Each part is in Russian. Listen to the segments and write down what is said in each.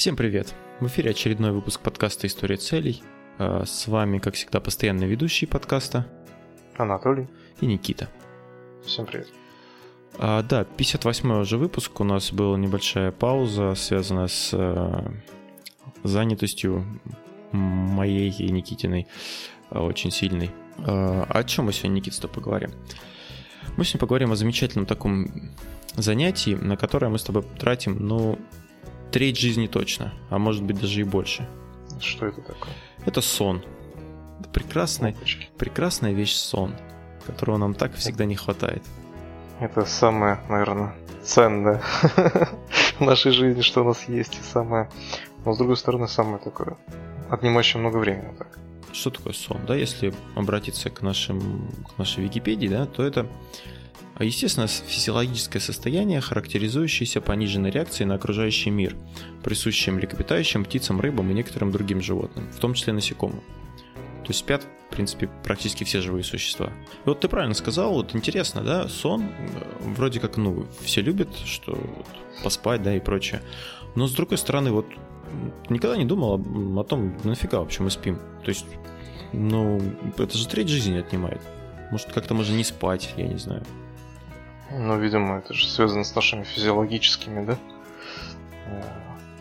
Всем привет! В эфире очередной выпуск подкаста «История целей». А, с вами, как всегда, постоянный ведущий подкаста Анатолий и Никита. Всем привет. А, да, 58-й уже выпуск. У нас была небольшая пауза, связанная с а, занятостью моей и Никитиной а, очень сильной. А, о чем мы сегодня, Никита, поговорим? Мы сегодня поговорим о замечательном таком занятии, на которое мы с тобой тратим, ну, треть жизни точно, а может быть даже и больше. Что это такое? Это сон. Это прекрасная, прекрасная вещь сон, которого нам так всегда не хватает. Это самое, наверное, ценное в нашей жизни, что у нас есть, и самое, но с другой стороны, самое такое, отнимающее много времени. Так. Что такое сон? Да, если обратиться к, нашим, к нашей Википедии, да, то это естественно, физиологическое состояние, характеризующееся пониженной реакцией на окружающий мир, присущее млекопитающим, птицам, рыбам и некоторым другим животным, в том числе насекомым. То есть спят, в принципе, практически все живые существа. И вот ты правильно сказал, вот интересно, да, сон, э, вроде как, ну, все любят, что вот, поспать, да, и прочее. Но с другой стороны, вот никогда не думал о том, нафига вообще мы спим. То есть, ну, это же треть жизни отнимает. Может, как-то можно не спать, я не знаю. Ну, видимо, это же связано с нашими физиологическими, да, э,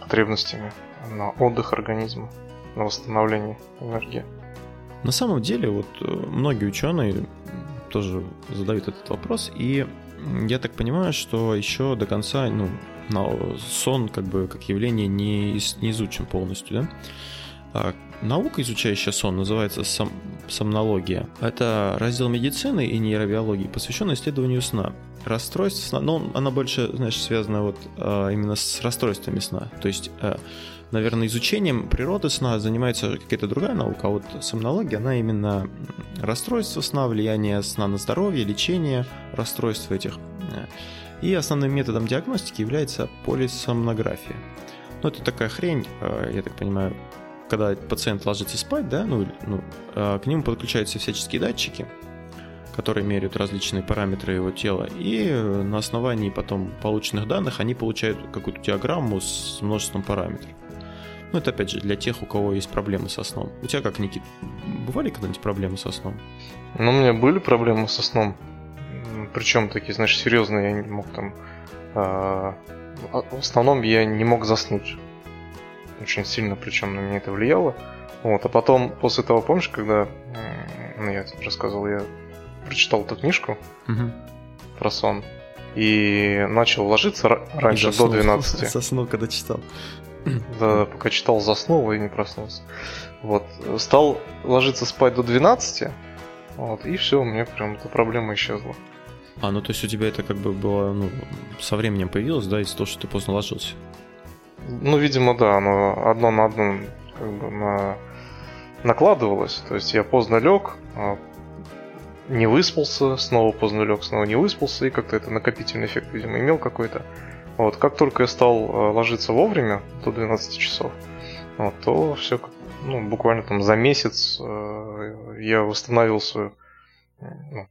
потребностями на отдых организма, на восстановление энергии. На самом деле, вот э, многие ученые тоже задают этот вопрос, и я так понимаю, что еще до конца, ну, сон как бы как явление не, не изучен полностью, да? А наука, изучающая сон, называется сом, сомнология. Это раздел медицины и нейробиологии, посвященный исследованию сна расстройств сна, но она больше, знаешь, связана вот а, именно с расстройствами сна. То есть, а, наверное, изучением природы сна занимается какая-то другая наука, а вот сомнология, она именно расстройство сна, влияние сна на здоровье, лечение расстройств этих. И основным методом диагностики является полисомнография. Ну, это такая хрень, а, я так понимаю, когда пациент ложится спать, да, ну, ну к нему подключаются всяческие датчики, которые меряют различные параметры его тела, и на основании потом полученных данных они получают какую-то диаграмму с множеством параметров. Ну, это опять же для тех, у кого есть проблемы со сном. У тебя как, Никит, бывали когда-нибудь проблемы со сном? Ну, у меня были проблемы со сном. Причем такие, знаешь, серьезные, я не мог там... Э, в основном я не мог заснуть. Очень сильно, причем на меня это влияло. Вот, а потом, после того, помнишь, когда, ну, я рассказывал, я прочитал эту книжку угу. про сон и начал ложиться раньше до 12. Заснул, когда читал. Да, пока читал, заснул и не проснулся. Вот. Стал ложиться спать до 12, вот, и все, у меня прям эта проблема исчезла. А, ну то есть у тебя это как бы было, ну, со временем появилось, да, из-за того, что ты поздно ложился? Ну, видимо, да, оно одно на одно как бы на... накладывалось. То есть я поздно лег, а не выспался, снова поздно лег, снова не выспался, и как-то это накопительный эффект, видимо, имел какой-то. Вот, как только я стал э, ложиться вовремя, до 12 часов, вот, то все, ну, буквально там за месяц э, я восстановил свою, ну,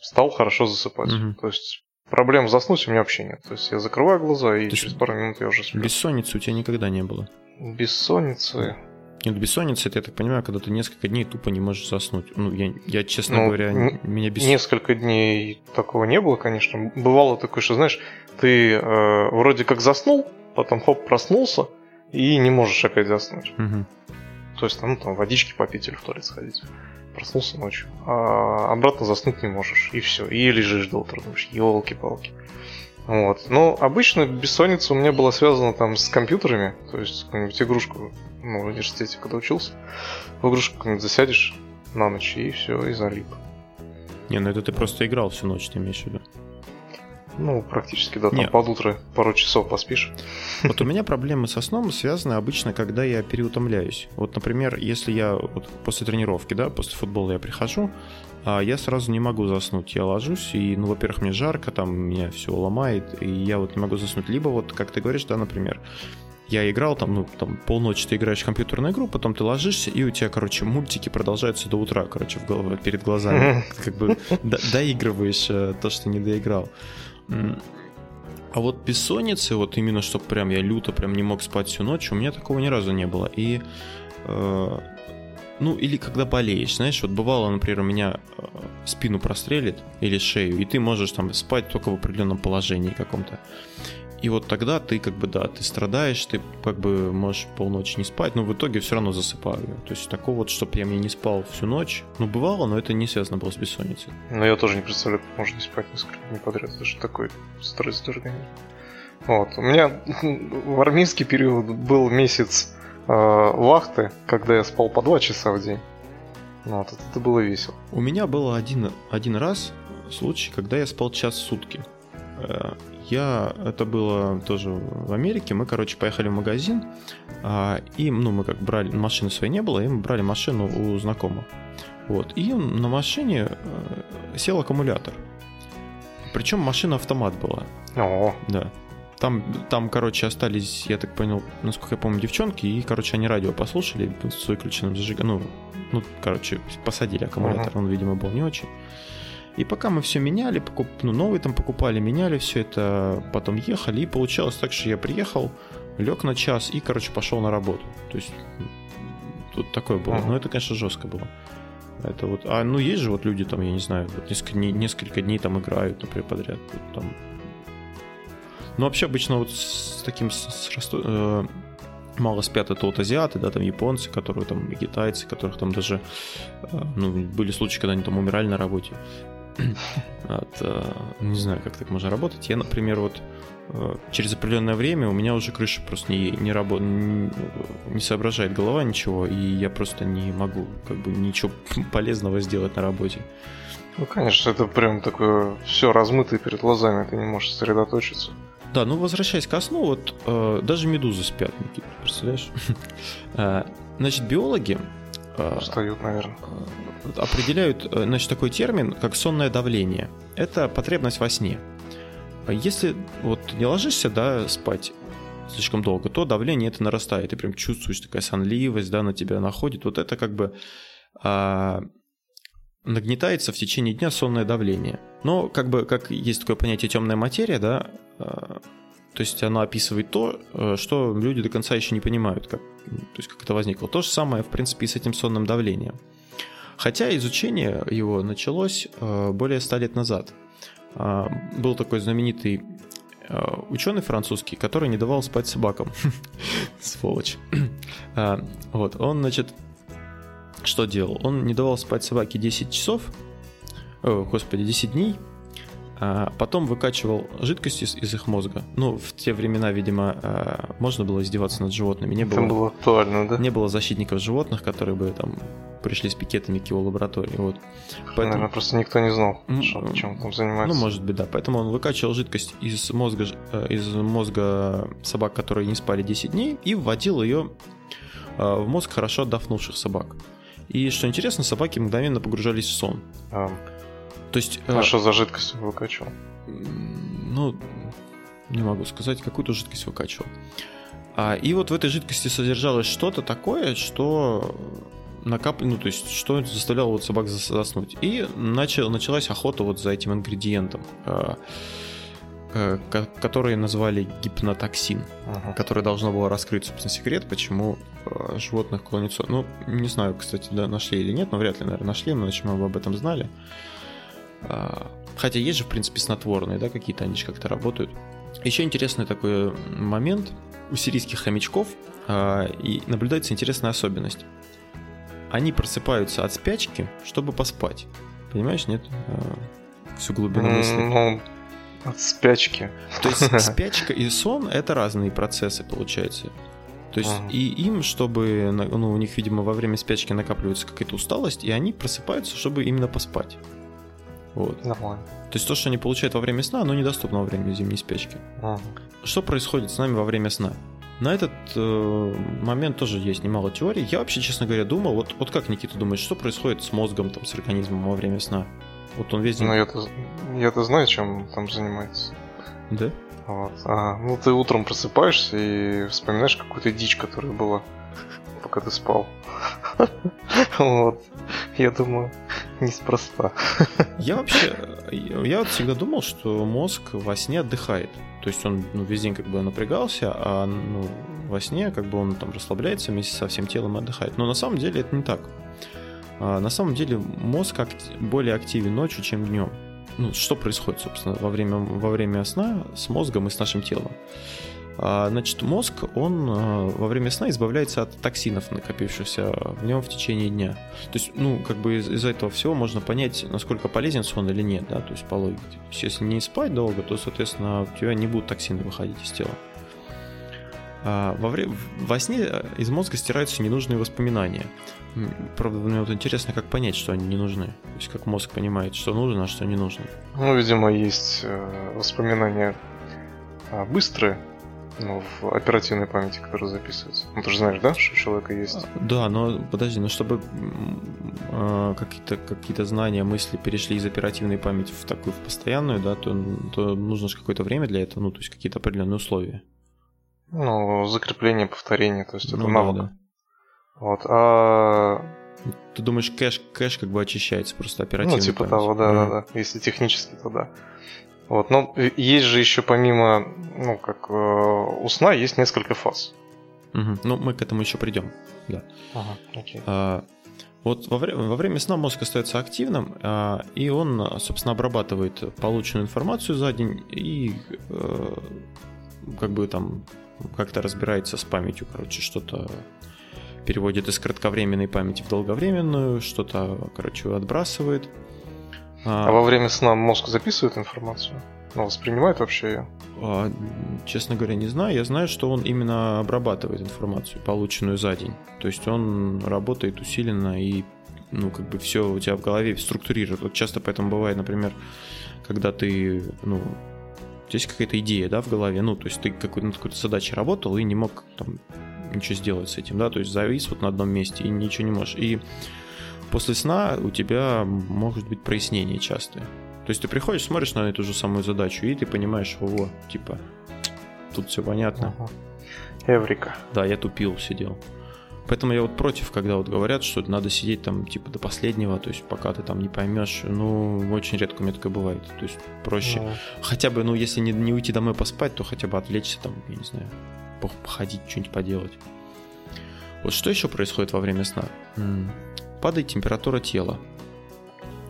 стал хорошо засыпать. Угу. То есть проблем заснуть у меня вообще нет. То есть я закрываю глаза, и То через пару минут я уже сплю. Бессонницы у тебя никогда не было? Бессонницы... Нет, бессонница, это, я так понимаю, когда ты несколько дней тупо не можешь заснуть. Ну, я, я честно ну, говоря, н- меня бессонница... Несколько дней такого не было, конечно. Бывало такое, что, знаешь, ты э, вроде как заснул, потом хоп, проснулся, и не можешь опять заснуть. Угу. То есть, ну, там, водички попить или в туалет сходить. Проснулся ночью. А обратно заснуть не можешь. И все. И лежишь до утра. Думаешь, елки-палки. Вот. Но обычно бессонница у меня была связана там с компьютерами. То есть, какую-нибудь игрушку ну, в университете, когда учился, в игрушку как-нибудь засядешь на ночь и все, и залип. Не, ну это ты просто играл всю ночь, ты имеешь в виду? Ну, практически, да, там Нет. под утро пару часов поспишь. Вот у меня проблемы со сном связаны обычно, когда я переутомляюсь. Вот, например, если я вот после тренировки, да, после футбола я прихожу, а я сразу не могу заснуть. Я ложусь, и, ну, во-первых, мне жарко, там меня все ломает, и я вот не могу заснуть. Либо вот, как ты говоришь, да, например, я играл там, ну, там полночи ты играешь в компьютерную игру, потом ты ложишься, и у тебя, короче, мультики продолжаются до утра, короче, в голове, перед глазами. Как бы доигрываешь э, то, что не доиграл. А вот бессонницы, вот именно, чтобы прям я люто прям не мог спать всю ночь, у меня такого ни разу не было. И э, ну, или когда болеешь, знаешь, вот бывало, например, у меня э, спину прострелит или шею, и ты можешь там спать только в определенном положении каком-то. И вот тогда ты как бы, да, ты страдаешь, ты как бы можешь полночи не спать, но в итоге все равно засыпаю. То есть такого вот, чтобы я мне не спал всю ночь, ну, бывало, но это не связано было с бессонницей. Ну, я тоже не представляю, как можно не спать несколько дней подряд. Это же такой стресс для организма. Вот. У меня в армейский период был месяц э, вахты, когда я спал по два часа в день. Вот, это было весело. У меня было один, один раз случай, когда я спал час в сутки. Я, это было тоже в Америке, мы, короче, поехали в магазин, а, и, ну, мы как брали, машины своей не было, и мы брали машину у знакомого. Вот, и на машине э, сел аккумулятор. Причем машина автомат была. О, Да. Там, там, короче, остались, я так понял, насколько я помню, девчонки, и, короче, они радио послушали с выключенным зажиганием. Ну, ну, короче, посадили аккумулятор, он, видимо, был не очень. И пока мы все меняли, покуп... ну, новый там покупали, меняли все это, потом ехали, и получалось так, что я приехал, лег на час и, короче, пошел на работу. То есть тут такое было. Ага. Но это, конечно, жестко было. Это вот, а ну есть же вот люди там, я не знаю, вот несколько дней, несколько дней там играют, например, подряд. Вот там. Ну вообще обычно вот с таким с, с э, мало спят это вот азиаты, да, там японцы, которые там и китайцы, которых там даже э, ну, были случаи, когда они там умирали на работе. От, э, не знаю, как так можно работать. Я, например, вот э, через определенное время у меня уже крыша просто не, не работает, не соображает голова ничего, и я просто не могу как бы ничего полезного сделать на работе. ну, конечно, это прям такое все размытое перед глазами, ты не можешь сосредоточиться. Да, ну возвращаясь ко сну, вот э, даже медузы спят, Никит, представляешь? Э, Значит, биологи э, Устают, наверное. э, определяют, э, значит, такой термин, как сонное давление. Это потребность во сне. А Если вот не ложишься, да, спать слишком долго, то давление это нарастает. Ты прям чувствуешь такая сонливость, да, на тебя находит. Вот это как бы а, нагнетается в течение дня сонное давление. Но как бы как есть такое понятие темная материя, да, а, то есть оно описывает то, э, что люди до конца еще не понимают, как, то есть как это возникло. То же самое, в принципе, и с этим сонным давлением. Хотя изучение его началось э, более ста лет назад. А, Был такой знаменитый ученый французский, который не давал спать собакам. Сволочь. Вот, он, значит, что делал? Он не давал спать собаке 10 часов, господи, 10 дней, а потом выкачивал жидкость из, из их мозга. Ну, в те времена, видимо, а, можно было издеваться над животными. Не Это было, было актуально, да? не было защитников животных, которые бы там пришли с пикетами к его лаборатории. Вот. Наверное, просто никто не знал, что- чем он там занимается. Ну, может быть, да. Поэтому он выкачивал жидкость из мозга, э, из мозга собак, которые не спали 10 дней, и вводил ее э, в мозг хорошо отдохнувших собак. И что интересно, собаки мгновенно погружались в сон. А, То есть, э, а что за жидкость выкачивал? ну, не могу сказать, какую-то жидкость выкачивал. А, и вот в этой жидкости содержалось что-то такое, что накап... ну, то есть, что заставляло вот собак зас- заснуть. И начал... началась охота вот за этим ингредиентом, а, э, ко- который назвали гипнотоксин, Ага. который должно было раскрыть, собственно, секрет, почему э, животных клонит сон. Ну, не знаю, кстати, да, нашли или нет, но вряд ли, наверное, нашли, иначе мы бы об этом знали. А, Хотя есть же, в принципе, снотворные, да, какие-то они же как-то работают. Еще интересный такой момент. У сирийских хомячков а, и наблюдается интересная особенность. Они просыпаются от спячки, чтобы поспать. Понимаешь, нет? А, Всю глубину мысли. Ну, от спячки. То есть спячка и сон это разные процессы, получается. То есть Ага. и им, чтобы, ну, у них, видимо, во время спячки накапливается какая-то усталость, и они просыпаются, чтобы именно поспать. Вот. Нормально. То есть то, что они получают во время сна, оно недоступно во время зимней спячки. Ага. Что происходит с нами во время сна? На этот э, момент тоже есть немало теорий. Я вообще, честно говоря, думал, вот, вот как Никита думает, что происходит с мозгом, там, с организмом во время сна? Вот он весь день... Ну, я-то, я-то знаю, чем он там занимается. Да? Вот. А, ну, ты утром просыпаешься и вспоминаешь какую-то дичь, которая была, пока ты спал. Вот. Я думаю, неспроста. Я вообще я вот всегда думал, что мозг во сне отдыхает. То есть он ну, весь день как бы напрягался, а ну, во сне как бы он там расслабляется вместе со всем телом и отдыхает. Но на самом деле это не так. А, на самом деле мозг более активен ночью, чем днем. Ну, что происходит, собственно, во время, во время сна с мозгом и с нашим телом? А, значит, мозг, он а, во время сна избавляется от токсинов, накопившихся в нем в течение дня. То есть, ну, как бы из- из-за этого всего можно понять, насколько полезен сон или нет, да, то есть по логике. То есть, если не спать долго, то, соответственно, у тебя не будут токсины выходить из тела. А во, вре- во сне э, из мозга стираются ненужные воспоминания. Правда, мне вот интересно, как понять, что они не нужны. То есть, как мозг понимает, что нужно, а что не нужно. Ну, видимо, есть э, воспоминания быстрые, ну, в оперативной памяти, которые записываются. Ну, ты же знаешь, да, что у человека есть? Да, но подожди, но чтобы э, какие-то какие знания, мысли перешли из оперативной памяти в такую в постоянную, да, то, то нужно же какое-то время для этого, ну, то есть какие-то определенные условия. Ну, закрепление, повторение, то есть это ну, навык. Да, да. Вот, а... Ты думаешь, кэш, кэш как бы очищается просто оперативно? Ну, типа память. того, да, да, да. Если технически, то да. Вот, но есть же еще помимо, ну, как э, у сна, есть несколько фаз. Угу. Ну, мы к этому еще придем, да. Ага, окей. А, вот во время, во время сна мозг остается активным, а, и он, собственно, обрабатывает полученную информацию за день и э, как бы там как-то разбирается с памятью, короче, что-то переводит из кратковременной памяти в долговременную, что-то, короче, отбрасывает. А, а во время сна мозг записывает информацию? Ну, воспринимает вообще ее? А, честно говоря, не знаю. Я знаю, что он именно обрабатывает информацию, полученную за день. То есть он работает усиленно и ну, как бы все у тебя в голове структурирует. Вот часто поэтому бывает, например, когда ты, ну, есть какая-то идея, да, в голове, ну, то есть ты какой-то, над какой-то задачей работал и не мог там ничего сделать с этим, да, то есть завис вот на одном месте и ничего не можешь. И после сна у тебя может быть прояснение частое. То есть ты приходишь, смотришь на эту же самую задачу, и ты понимаешь, ого, типа, тут все понятно. Эврика. Да, я тупил, сидел. Поэтому я вот против, когда вот говорят, что надо сидеть там типа до последнего, то есть пока ты там не поймешь, ну, очень редко у меня такое бывает. То есть проще. Ну. Хотя бы, ну, если не, не уйти домой поспать, то хотя бы отвлечься там, я не знаю, походить, что-нибудь поделать. Вот что еще происходит во время сна? Падает температура тела.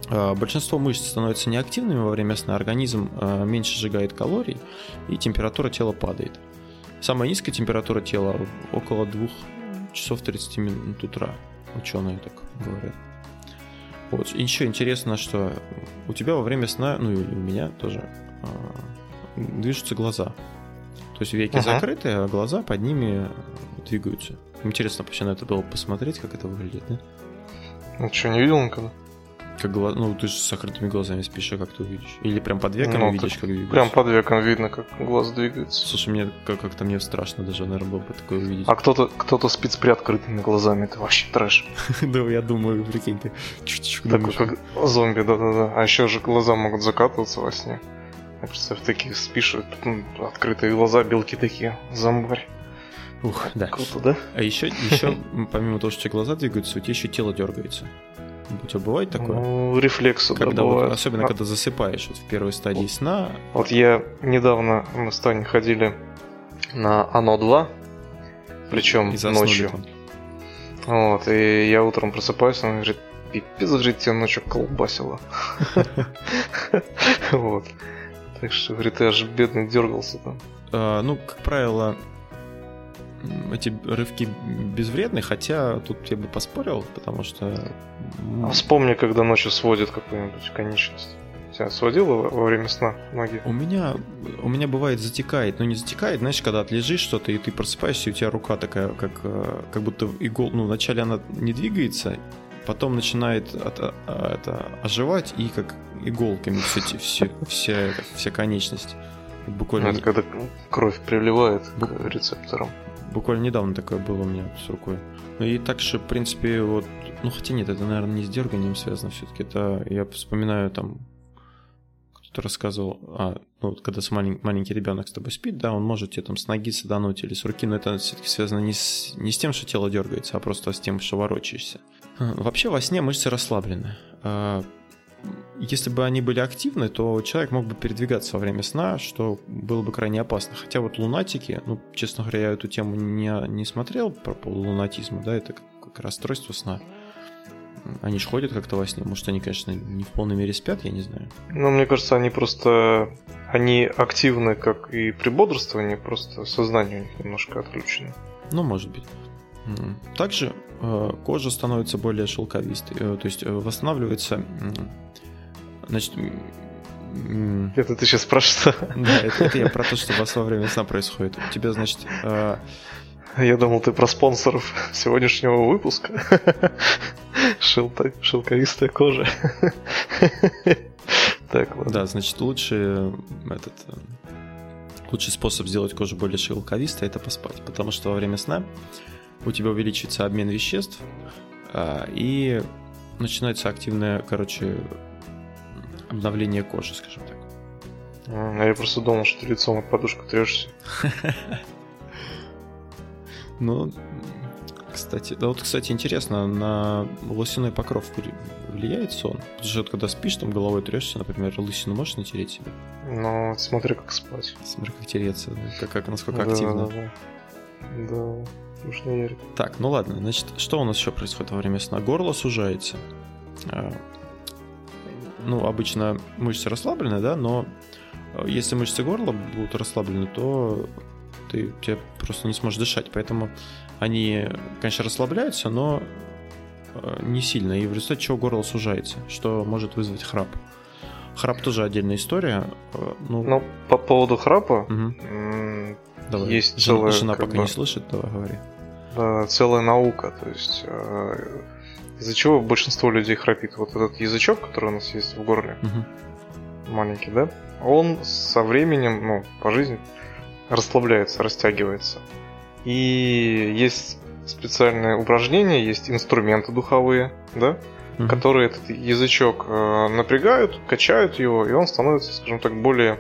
А, большинство мышц становятся неактивными во время сна, организм а, меньше сжигает калорий, и температура тела падает. Самая низкая температура тела около 2 часов 30 минут утра. Ученые так говорят. Вот. И еще интересно, что у тебя во время сна, ну и у меня тоже, а, движутся глаза. То есть веки uh-huh. закрыты, а глаза под ними двигаются. Интересно вообще на это было посмотреть, как это выглядит, да? Ну что, не видел никогда? Как глаз... Ну, ты же с закрытыми глазами спишь, а как ты увидишь? Или прям под веком ну, видишь, как двигается? Прям под веком видно, как глаз двигается. Слушай, мне как-то мне страшно даже, наверное, было бы такое увидеть. А кто-то кто спит с приоткрытыми глазами, это вообще трэш. Да, я думаю, прикинь, ты Такой, как зомби, да-да-да. А еще же глаза могут закатываться во сне. Я представь, такие спишь, открытые глаза, белки такие, зомбарь. Ух, да. Круто, да? А еще, еще помимо того, что у тебя глаза двигаются, у тебя еще тело дергается. У тебя бывает такое? Ну, рефлексы, когда да, вот, Особенно, а... когда засыпаешь вот в первой стадии вот, сна. Вот я недавно, мы с Таней ходили на Оно 2, причем ночью. Там. Вот, и я утром просыпаюсь, он говорит, пипец, говорит, тебя ночью колбасило. Вот. Так что, говорит, я аж бедный дергался там. А, ну, как правило, эти рывки безвредны, хотя тут я бы поспорил, потому что... А вспомни, когда ночью сводит какую-нибудь конечность. Тебя сводило во время сна ноги? У меня, у меня бывает затекает, но не затекает, знаешь, когда отлежишь что-то, и ты просыпаешься, и у тебя рука такая, как, э, как будто игол... Ну, вначале она не двигается, потом начинает от, а, а, это, оживать, и как иголками все, все, вся, вся конечность. Буквально... Это когда кровь приливает к рецепторам. Буквально недавно такое было у меня с рукой. Ну и так же, в принципе, вот... Ну, хотя нет, это, наверное, не с дерганием связано все-таки. Это, я вспоминаю, там, кто-то рассказывал, а, ну, вот когда с малень, маленький ребенок с тобой спит, да, он может тебе там с ноги садануть или с руки, но это все-таки связано не с, не с тем, что тело дергается, а просто с тем, что ворочаешься. Вообще во сне мышцы расслаблены. Если бы они были активны, то человек мог бы передвигаться во время сна, что было бы крайне опасно. Хотя вот лунатики, ну, честно говоря, я эту тему не, не смотрел про полулунатизм, да, это как, как расстройство сна. Они же ходят как-то во сне. Может, они, конечно, не в полной мере спят, я не знаю. Ну, мне кажется, они просто... Они активны, как и при бодрствовании, просто сознание у них немножко отключено. Ну, может быть. Также э, кожа становится более шелковистой, э, то есть э, восстанавливается Значит, это ты сейчас про что? Да, это, это я про то, что у вас во время сна происходит. У тебя, значит... Э... Я думал, ты про спонсоров сегодняшнего выпуска. Шелта... Шелковистая кожа. Так, ладно. Да, значит, лучше этот... Э, лучший способ сделать кожу более шелковистой – это поспать. Потому что во время сна у тебя увеличивается обмен веществ, э, и начинается активная, короче, обновление кожи, скажем так. А я просто думал, что ты лицом от подушку трешься. Ну, кстати, да вот, кстати, интересно, на волосяной покров влияет сон? Потому что когда спишь, там головой трешься, например, лысину можешь натереть себе? Ну, смотри, как спать. Смотри, как тереться, как, как насколько да, активно. Да, да. да. Уж не верю. Так, ну ладно, значит, что у нас еще происходит во время сна? Горло сужается. Ну, обычно мышцы расслаблены, да, но э, если мышцы горла будут расслаблены, то ты тебе просто не сможешь дышать. Поэтому они, конечно, расслабляются, но э, не сильно. И в результате чего горло сужается, что может вызвать храп. Храп тоже отдельная история. Э, ну, ну по поводу храпа угу. давай. есть целая... Жена пока бы, не слышит, давай говори. Да, целая наука. То есть из-за чего большинство людей храпит? Вот этот язычок, который у нас есть в горле, угу. маленький, да? Он со временем, ну, по жизни расслабляется, растягивается. И есть специальные упражнения, есть инструменты духовые, да, угу. которые этот язычок э, напрягают, качают его, и он становится, скажем так, более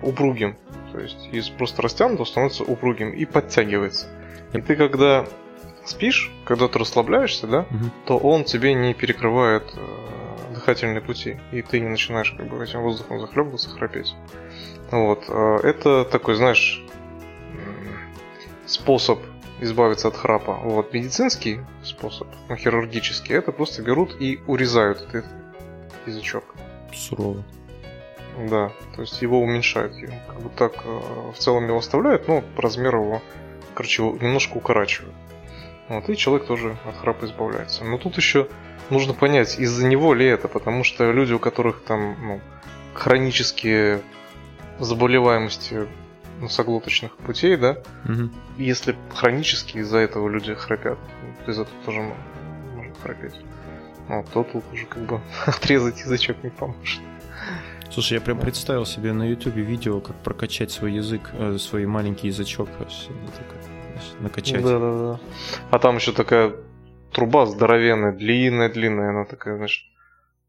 упругим. То есть из просто растянутого становится упругим и подтягивается. И ты когда спишь, когда ты расслабляешься, да, угу. то он тебе не перекрывает э, дыхательные пути, и ты не начинаешь как бы этим воздухом захлебываться, храпеть. Вот. Э, это такой, знаешь, способ избавиться от храпа. Вот. Медицинский способ, ну, хирургический, это просто берут и урезают этот язычок. Сурово. Да, то есть его уменьшают. Как бы так э, в целом его оставляют, но размер его, короче, немножко укорачивают. Вот, и человек тоже от храпа избавляется. Но тут еще нужно понять, из-за него ли это, потому что люди, у которых там ну, хронические заболеваемости носоглоточных путей, да, угу. если хронически из-за этого люди храпят, из-за этого тоже можно храпеть. Вот, то тут уже как бы отрезать язычок не поможет. Слушай, я прям представил себе на ютубе видео, как прокачать свой язык, э, свой маленький язычок. Такое накачать. Да, да, да. А там еще такая труба здоровенная, длинная, длинная, она такая, значит,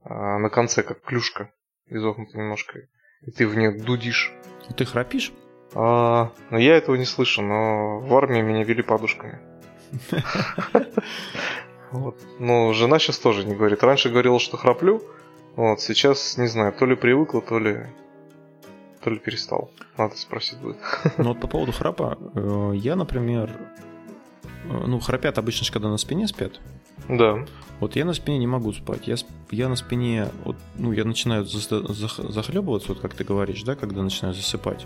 а, на конце как клюшка, изогнута немножко. И ты в нее дудишь. И ты храпишь? А, ну, я этого не слышу, но в армии меня вели подушками. Вот. Ну, жена сейчас тоже не говорит. Раньше говорила, что храплю. Вот, сейчас, не знаю, то ли привыкла, то ли то ли перестал. Надо спросить будет. Ну вот по поводу храпа, э, я, например, э, ну, храпят обычно, когда на спине спят. Да. Вот я на спине не могу спать. Я, я на спине, вот, ну, я начинаю захлебываться, вот как ты говоришь, да, когда начинаю засыпать.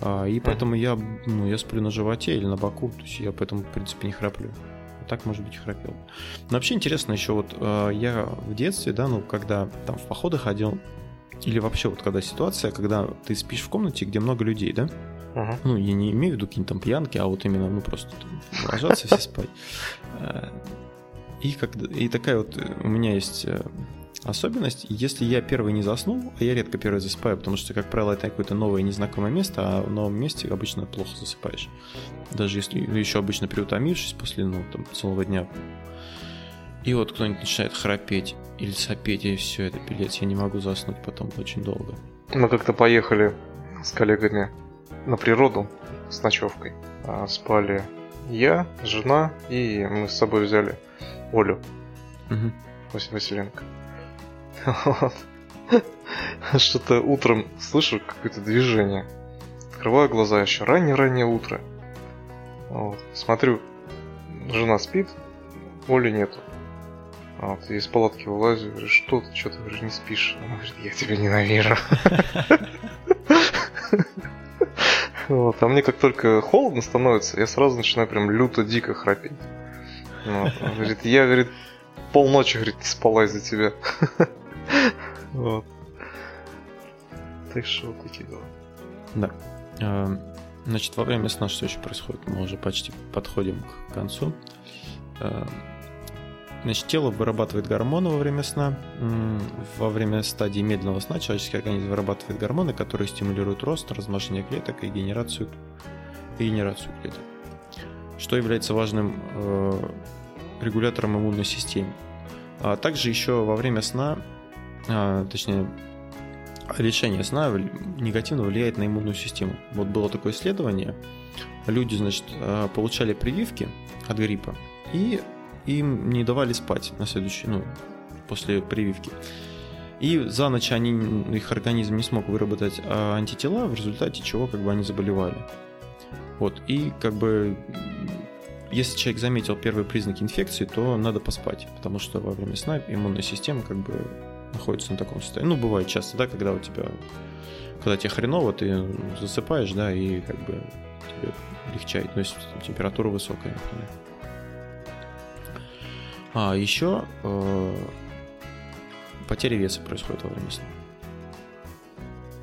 А, и поэтому я, ну, я сплю на животе или на боку, то есть я поэтому, в принципе, не храплю. А так, может быть, храпел. Но вообще интересно еще, вот э, я в детстве, да, ну, когда там в походы ходил, или вообще вот когда ситуация, когда ты спишь в комнате, где много людей, да? Uh-huh. Ну, я не имею в виду какие-то там пьянки, а вот именно, ну, просто там, ложатся все спать. Э, и, когда, и такая вот у меня есть э, особенность, если я первый не заснул, а я редко первый засыпаю, потому что, как правило, это какое-то новое незнакомое место, а в новом месте обычно плохо засыпаешь. Даже если еще обычно приутомившись после, ну, там, целого дня и вот кто-нибудь начинает храпеть или сопеть, и все это, пилец, я не могу заснуть потом очень долго. Мы как-то поехали с коллегами на природу с ночевкой. А, спали я, жена, и мы с собой взяли Олю. Угу. Василенко. Вот. Что-то утром слышу какое-то движение. Открываю глаза еще раннее-раннее утро. Вот. Смотрю, жена спит, Оли нету. Вот, и из палатки вылазю, говорю, что ты, что ты, говоришь, не спишь? Она говорит, я тебя ненавижу. Вот, а мне как только холодно становится, я сразу начинаю прям люто дико храпеть. Вот. говорит, я, говорит, полночи, говорит, не спала из-за тебя. Вот. Так что вот такие дела. Да. А, значит, во время сна что еще происходит? Мы уже почти подходим к концу. Значит, тело вырабатывает гормоны во время сна. Во время стадии медленного сна человеческий организм вырабатывает гормоны, которые стимулируют рост, размножение клеток и генерацию, и генерацию клеток. Что является важным э, регулятором иммунной системы. А также еще во время сна, а, точнее, решение сна негативно влияет на иммунную систему. Вот было такое исследование. Люди, значит, а, получали прививки от гриппа, и им не давали спать на следующий, ну, после прививки. И за ночь они, их организм не смог выработать антитела, в результате чего как бы они заболевали. Вот, и как бы если человек заметил первые признаки инфекции, то надо поспать, потому что во время сна иммунная система как бы находится на таком состоянии. Ну, бывает часто, да, когда у тебя, когда тебе хреново, ты засыпаешь, да, и как бы тебе легчает, ну, если температура высокая, например. А еще э, потеря веса происходит во время сна.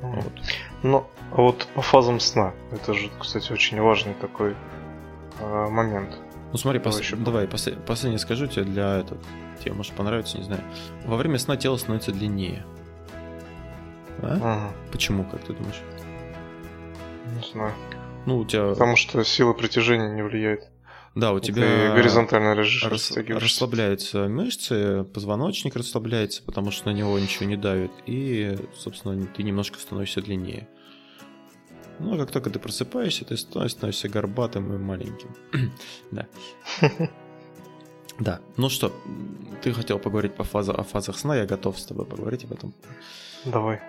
Вот. Ну, вот по фазам сна, это же, кстати, очень важный такой э, момент. Ну смотри, пос... еще... давай, пос... последнее скажу тебе для этого. Тебе может понравится, не знаю. Во время сна тело становится длиннее. А? Ага. Почему, как ты думаешь? Не знаю. Ну, у тебя... Потому что сила притяжения не влияет. Да, у тебя горизонтально рас... расслабляются мышцы, позвоночник расслабляется, потому что на него ничего не давит, и, собственно, ты немножко становишься длиннее. Ну, а как только ты просыпаешься, ты становишься горбатым и маленьким. да. Да. Ну что, ты хотел поговорить по фаза, о фазах сна, я готов с тобой поговорить об этом. Давай.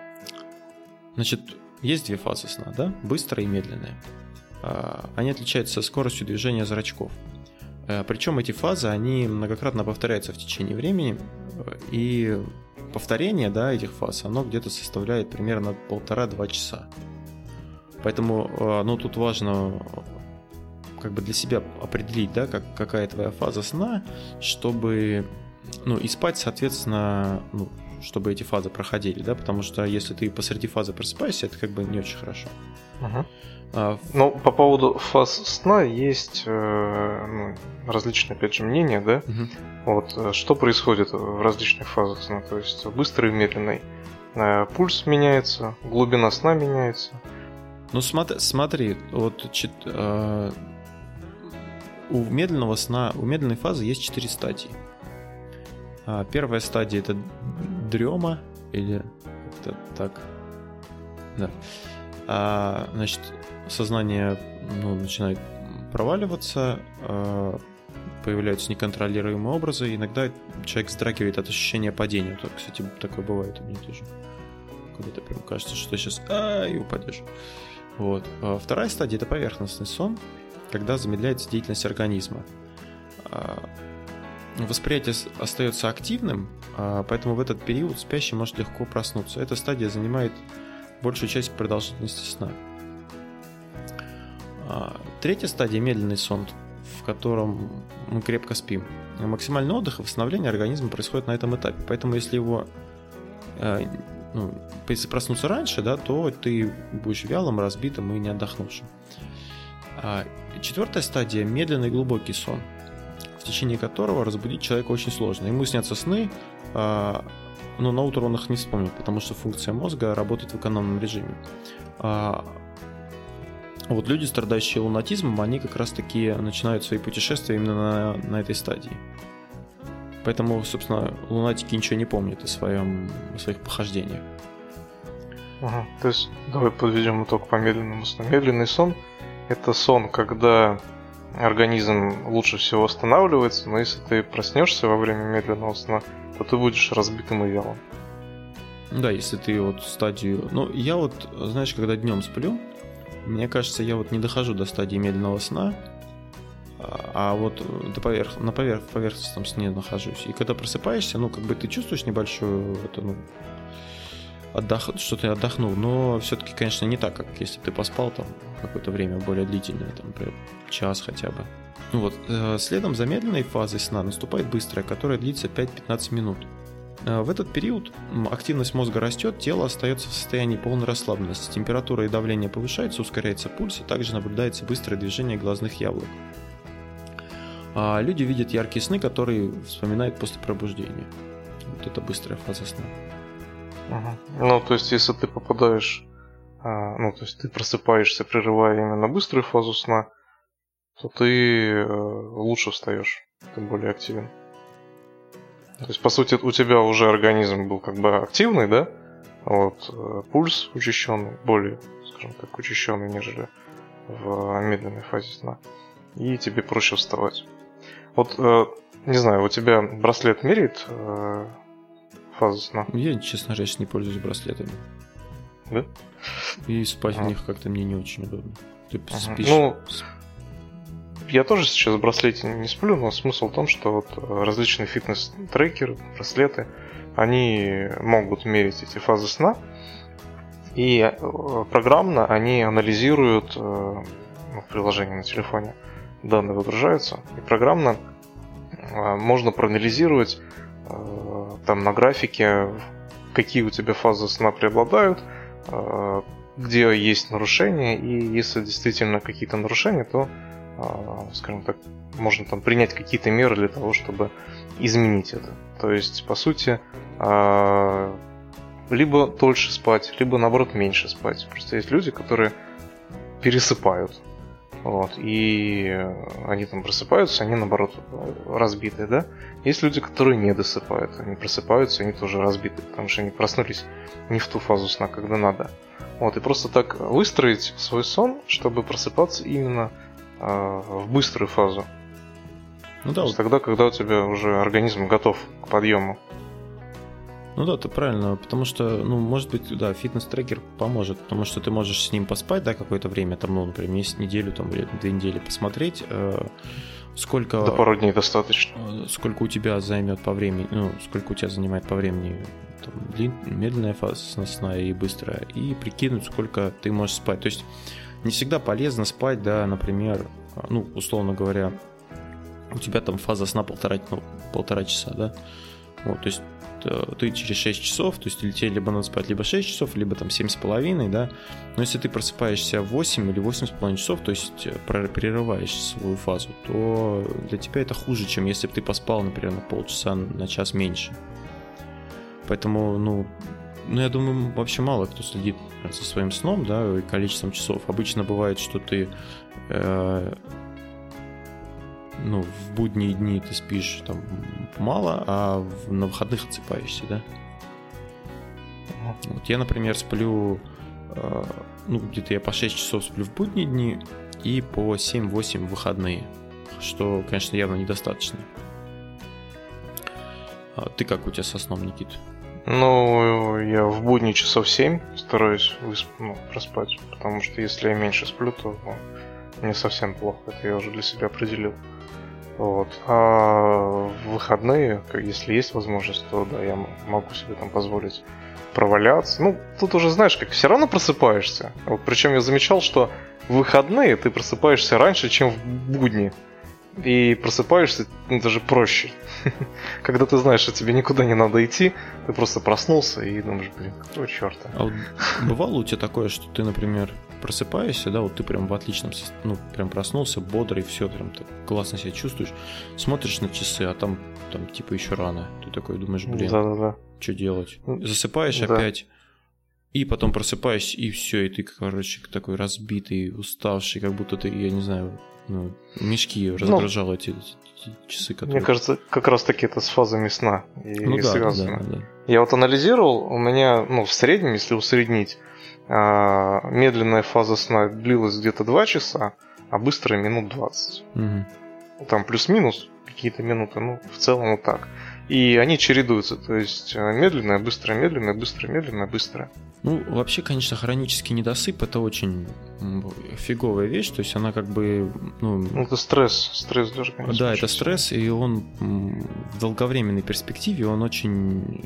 Значит, есть две фазы сна, да? Быстрая и медленная. А, они отличаются скоростью движения зрачков. А, Причем эти фазы, они многократно повторяются в течение времени, и повторение да, этих фаз, оно где-то составляет примерно полтора-два часа. Поэтому, э, ну, тут важно как бы для себя определить, да, как, какая твоя фаза сна, чтобы, ну, и спать, соответственно, ну, чтобы эти фазы проходили, да, потому что если ты посреди фазы просыпаешься, это как бы не очень хорошо. Угу. А, ну, по поводу фаз сна есть э, ну, различные, опять же, мнения, да? Угу. Вот, э, что происходит в различных фазах сна, то есть быстрый и медленный. Э, пульс меняется, глубина сна меняется. Ну смотри, смотри вот чит, э, у медленного сна, у медленной фазы есть четыре стадии. А, первая стадия это дрема или это так, да. А, значит, сознание ну, начинает проваливаться, а, появляются неконтролируемые образы, иногда человек вздрагивает от ощущения падения. Вот, кстати, такое бывает у меня тоже. Когда ты прям кажется, что сейчас а, и упадешь. Вот. А вторая стадия – это поверхностный сон, когда замедляется деятельность организма. А, восприятие остается активным, а, поэтому в этот период спящий может легко проснуться. Эта стадия занимает большую часть продолжительности сна. Третья стадия – медленный сон, в котором мы крепко спим. Максимальный отдых и восстановление организма происходит на этом этапе. Поэтому если его ну, если проснуться раньше, да, то ты будешь вялым, разбитым и не отдохнувшим. А четвертая стадия – медленный глубокий сон, течение которого разбудить человека очень сложно. Ему снятся сны, а, но на утро он их не вспомнит, потому что функция мозга работает в экономном режиме. А, вот люди, страдающие лунатизмом, они как раз-таки начинают свои путешествия именно на, на этой стадии. Поэтому, собственно, лунатики ничего не помнят о, своем, о своих похождениях. Ага. То есть, давай подведем итог по медленному сну. Медленный сон – это сон, когда организм лучше всего восстанавливается, но если ты проснешься во время медленного сна, то ты будешь разбитым и вялым. Да, если ты вот стадию... Ну, я вот, знаешь, когда днем сплю, мне кажется, я вот не дохожу до стадии медленного сна, а, вот до поверх... на поверх... поверхностном сне нахожусь. И когда просыпаешься, ну, как бы ты чувствуешь небольшую вот, ну, отдох... что ты отдохнул, но все-таки, конечно, не так, как если ты поспал там какое-то время более длительное, там, например, час хотя бы. Ну вот, э, следом за медленной фазой сна наступает быстрая, которая длится 5-15 минут. Э, в этот период активность мозга растет, тело остается в состоянии полной расслабленности, температура и давление повышаются, ускоряется пульс, и также наблюдается быстрое движение глазных яблок. А люди видят яркие сны, которые вспоминают после пробуждения. Вот это быстрая фаза сна. Угу. Ну, то есть, если ты попадаешь, а, ну, то есть ты просыпаешься, прерывая именно быструю фазу сна, то ты э, лучше встаешь, ты более активен. То есть, по сути, у тебя уже организм был как бы активный, да? Вот, э, пульс учащенный, более, скажем так, учащенный, нежели в медленной фазе сна. И тебе проще вставать. Вот, э, не знаю, у тебя браслет меряет фазу сна? Я, честно говоря, не пользуюсь браслетами. Да? И спать ага. в них как-то мне не очень удобно. Ты ага. спишь... Ну, я тоже сейчас в браслете не сплю, но смысл в том, что вот э, различные фитнес-трекеры, браслеты, они могут мерить эти фазы сна, и э, программно они анализируют э, ну, в приложении на телефоне данные выгружаются, и программно можно проанализировать там на графике, какие у тебя фазы сна преобладают, где есть нарушения, и если действительно какие-то нарушения, то а, скажем так, можно там принять какие-то меры для того, чтобы изменить это. То есть, по сути, либо дольше спать, либо наоборот меньше спать. Просто есть люди, которые пересыпают. Вот, и они там просыпаются, они наоборот разбитые, да? Есть люди, которые не досыпают, они просыпаются, они тоже разбиты, потому что они проснулись не в ту фазу сна, когда надо. Вот, и просто так выстроить свой сон, чтобы просыпаться именно а, в быструю фазу. Ну да. Вот. Тогда, когда у тебя уже организм готов к подъему. Ну да, ты правильно, потому что, ну, может быть, да, фитнес-трекер поможет, потому что ты можешь с ним поспать, да, какое-то время, там, ну, например, месяц, неделю, там, или две недели посмотреть, э, сколько... До пару дней достаточно. Э, сколько у тебя займет по времени, ну, сколько у тебя занимает по времени там, длин, медленная фаза сна и быстрая, и прикинуть, сколько ты можешь спать. То есть не всегда полезно спать, да, например, ну, условно говоря, у тебя там фаза сна полтора, ну, полтора часа, да, вот, то есть э, ты через 6 часов, то есть тебе либо надо спать либо 6 часов, либо там 7,5, да, но если ты просыпаешься в 8 или 8,5 часов, то есть э, прерываешь свою фазу, то для тебя это хуже, чем если бы ты поспал, например, на полчаса, на час меньше. Поэтому, ну, ну, я думаю, вообще мало кто следит за своим сном, да, и количеством часов. Обычно бывает, что ты э, ну, в будние дни ты спишь там мало, а в, на выходных отсыпаешься, да? Вот я, например, сплю, э, ну, где-то я по 6 часов сплю в будние дни и по 7-8 в выходные, что, конечно, явно недостаточно. А ты как у тебя со сном, Никита? Ну, я в будни часов 7 стараюсь высп... ну, проспать, потому что если я меньше сплю, то ну, мне совсем плохо, это я уже для себя определил. Вот. А в выходные, если есть возможность, то да, я могу себе там позволить проваляться. Ну, тут уже знаешь, как все равно просыпаешься. Вот, причем я замечал, что в выходные ты просыпаешься раньше, чем в будни и просыпаешься ну, даже проще. Когда ты знаешь, что тебе никуда не надо идти, ты просто проснулся и думаешь, блин, какого черта. А вот бывало у тебя такое, что ты, например, просыпаешься, да, вот ты прям в отличном ну, прям проснулся, бодрый, все, прям так классно себя чувствуешь, смотришь на часы, а там, там типа еще рано. Ты такой думаешь, блин, Да-да-да. что делать? Засыпаешь да. опять, и потом просыпаешься, и все, и ты, короче, такой разбитый, уставший, как будто ты, я не знаю, ну, мешки раздражало ну, эти, эти часы, которые... Мне кажется, как раз таки это с фазами сна и, ну, и да, связано. Да, да. Я вот анализировал, у меня, ну, в среднем, если усреднить, медленная фаза сна длилась где-то 2 часа, а быстрая минут 20. Угу. Там плюс-минус какие-то минуты, ну, в целом вот так. И они чередуются, то есть э, медленное, быстрое, медленное, быстрое, медленное, быстрое. Ну, вообще, конечно, хронический недосып это очень фиговая вещь, то есть она как бы... Ну, ну это стресс, стресс даже, конечно. Да, это стресс, и он в долговременной перспективе, он очень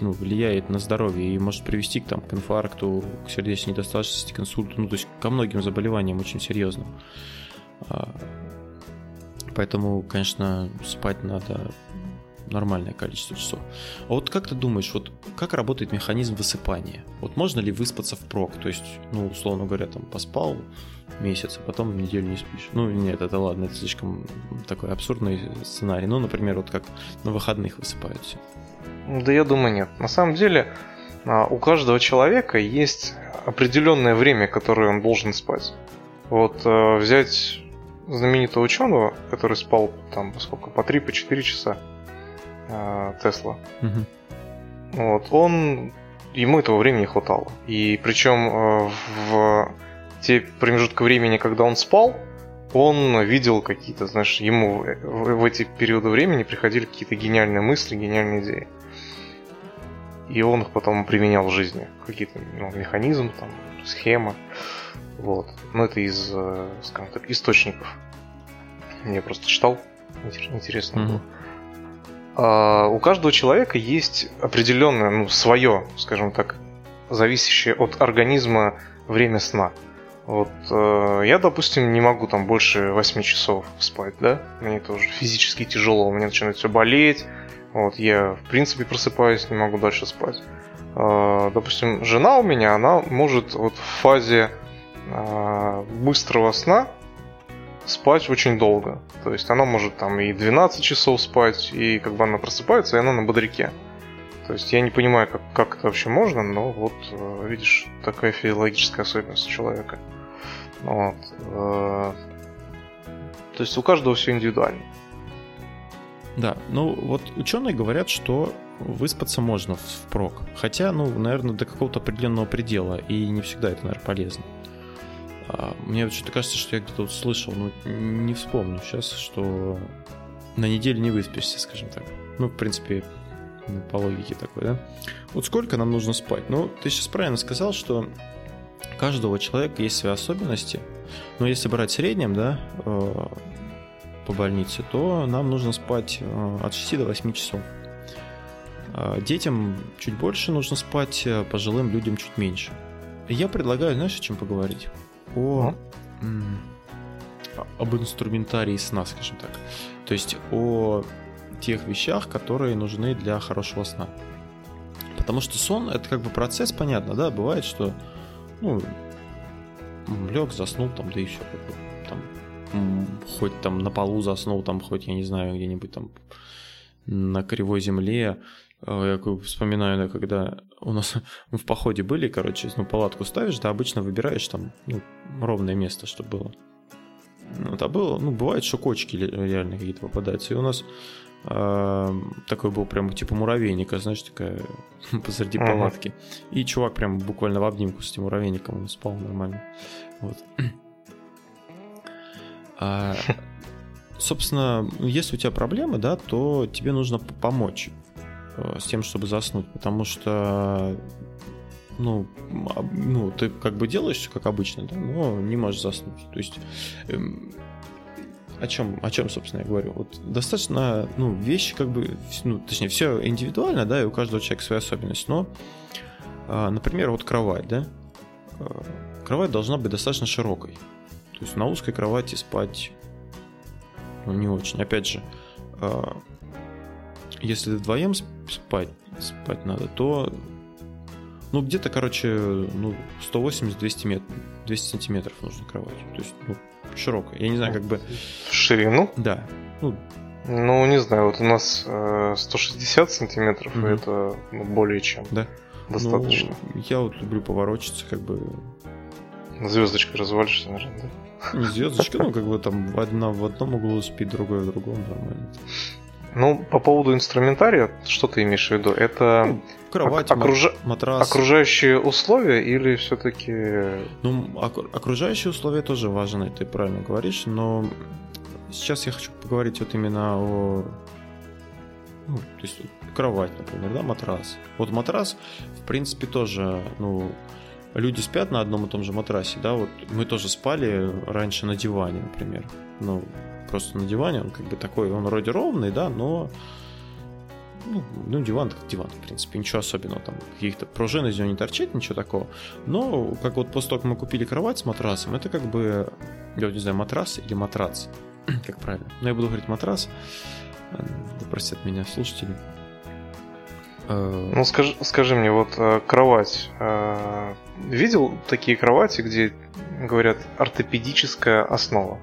ну, влияет на здоровье и может привести к, там, к инфаркту, к сердечной недостаточности, к инсульту, ну, то есть ко многим заболеваниям очень серьезным. А, поэтому, конечно, спать надо нормальное количество часов. А вот как ты думаешь, вот как работает механизм высыпания? Вот можно ли выспаться впрок? То есть, ну, условно говоря, там поспал месяц, а потом неделю не спишь. Ну, нет, это ладно, это слишком такой абсурдный сценарий. Ну, например, вот как на выходных высыпаются. Да я думаю, нет. На самом деле, а, у каждого человека есть определенное время, которое он должен спать. Вот э, взять знаменитого ученого, который спал там сколько, по 3-4 по часа, Тесла. Угу. Вот, он ему этого времени хватало. И причем э, в те промежутки времени, когда он спал, он видел какие-то, знаешь, ему в эти периоды времени приходили какие-то гениальные мысли, гениальные идеи. И он их потом применял в жизни. Какие-то ну, механизмы, там, схемы. Вот. Но это из, э, скажем так, источников. Я просто читал. Интересно mm-hmm. было. А, у каждого человека есть определенное, ну, свое, скажем так, зависящее от организма время сна. Вот э, я, допустим, не могу там больше 8 часов спать, да? Мне это уже физически тяжело, у меня начинает все болеть. Вот, я, в принципе, просыпаюсь, не могу дальше спать. Э, допустим, жена у меня, она может вот в фазе э, быстрого сна спать очень долго. То есть она может там и 12 часов спать, и как бы она просыпается, и она на бодряке. То есть я не понимаю, как, как это вообще можно, но вот, э, видишь, такая физиологическая особенность человека. Вот. Э, то есть у каждого все индивидуально. Да, ну вот ученые говорят, что выспаться можно впрок. Хотя, ну, наверное, до какого-то определенного предела, и не всегда это, наверное, полезно. А, мне что-то кажется, что я где-то вот слышал, но не вспомню сейчас, что на неделю не выспишься, скажем так. Ну, в принципе, по логике такой, да? Вот сколько нам нужно спать? Ну, ты сейчас правильно сказал, что у каждого человека есть свои особенности, но если брать среднем, да, э, по больнице, то нам нужно спать э, от 6 до 8 часов. А детям чуть больше нужно спать, э, пожилым людям чуть меньше. Я предлагаю, знаешь, о чем поговорить? О, об инструментарии сна, скажем так. То есть о тех вещах, которые нужны для хорошего сна. Потому что сон это как бы процесс, понятно, да, бывает, что ну, лег, заснул там, да и все, там, хоть там на полу заснул, там, хоть, я не знаю, где-нибудь там на кривой земле, Э, я вспоминаю, да, когда у нас в походе были, короче, ну, палатку ставишь, да, обычно выбираешь там ну, ровное место, чтобы было. Ну, а было, ну, бывает, что кочки реально какие-то попадаются. И у нас э, такой был прям типа муравейника, знаешь, такая посреди uh-huh. палатки. И чувак прям буквально в обнимку с этим муравейником он спал нормально. Вот. А, собственно, если у тебя проблемы, да, то тебе нужно помочь. Э, с тем, чтобы заснуть, потому что ну, ну, ты как бы делаешь как обычно, да, но не можешь заснуть. То есть эм, о чем, о чем, собственно, я говорю? Вот достаточно, ну, вещи как бы, ну, точнее, все индивидуально, да, и у каждого человека своя особенность, но, э, например, вот кровать, да, э, кровать должна быть достаточно широкой. То есть на узкой кровати спать ну, не очень. Опять же, э, если вдвоем спать, спать надо, то ну, где-то, короче, ну, 180-200 метров, 200 сантиметров нужно кровать. То есть, ну, широкая. Я не знаю, как бы... В ширину? Да. Ну, ну не знаю, вот у нас э, 160 сантиметров, mm-hmm. это ну, более чем да? достаточно. Ну, я вот люблю поворочиться, как бы... Звездочкой развалишься, наверное, да? Не звездочка, ну, как бы там одна в одном углу спит, другая в другом, нормально. Ну, по поводу инструментария, что ты имеешь в виду? Это ну, кровать, окружа... матрас. окружающие условия или все-таки... Ну, окружающие условия тоже важны, ты правильно говоришь, но сейчас я хочу поговорить вот именно о Ну, то есть кровать, например, да, матрас. Вот матрас, в принципе, тоже, ну, люди спят на одном и том же матрасе, да, вот мы тоже спали раньше на диване, например. Ну, просто на диване, он как бы такой, он вроде ровный, да, но ну, ну, диван как диван, в принципе, ничего особенного, там каких-то пружин из него не торчит, ничего такого. Но, как вот после того, как мы купили кровать с матрасом, это как бы, я не знаю, матрас или матрац, как правильно. Но я буду говорить матрас, простят меня слушатели. Э, ну, скажи, скажи мне, вот э, кровать. Э, видел такие кровати, где говорят ортопедическая основа?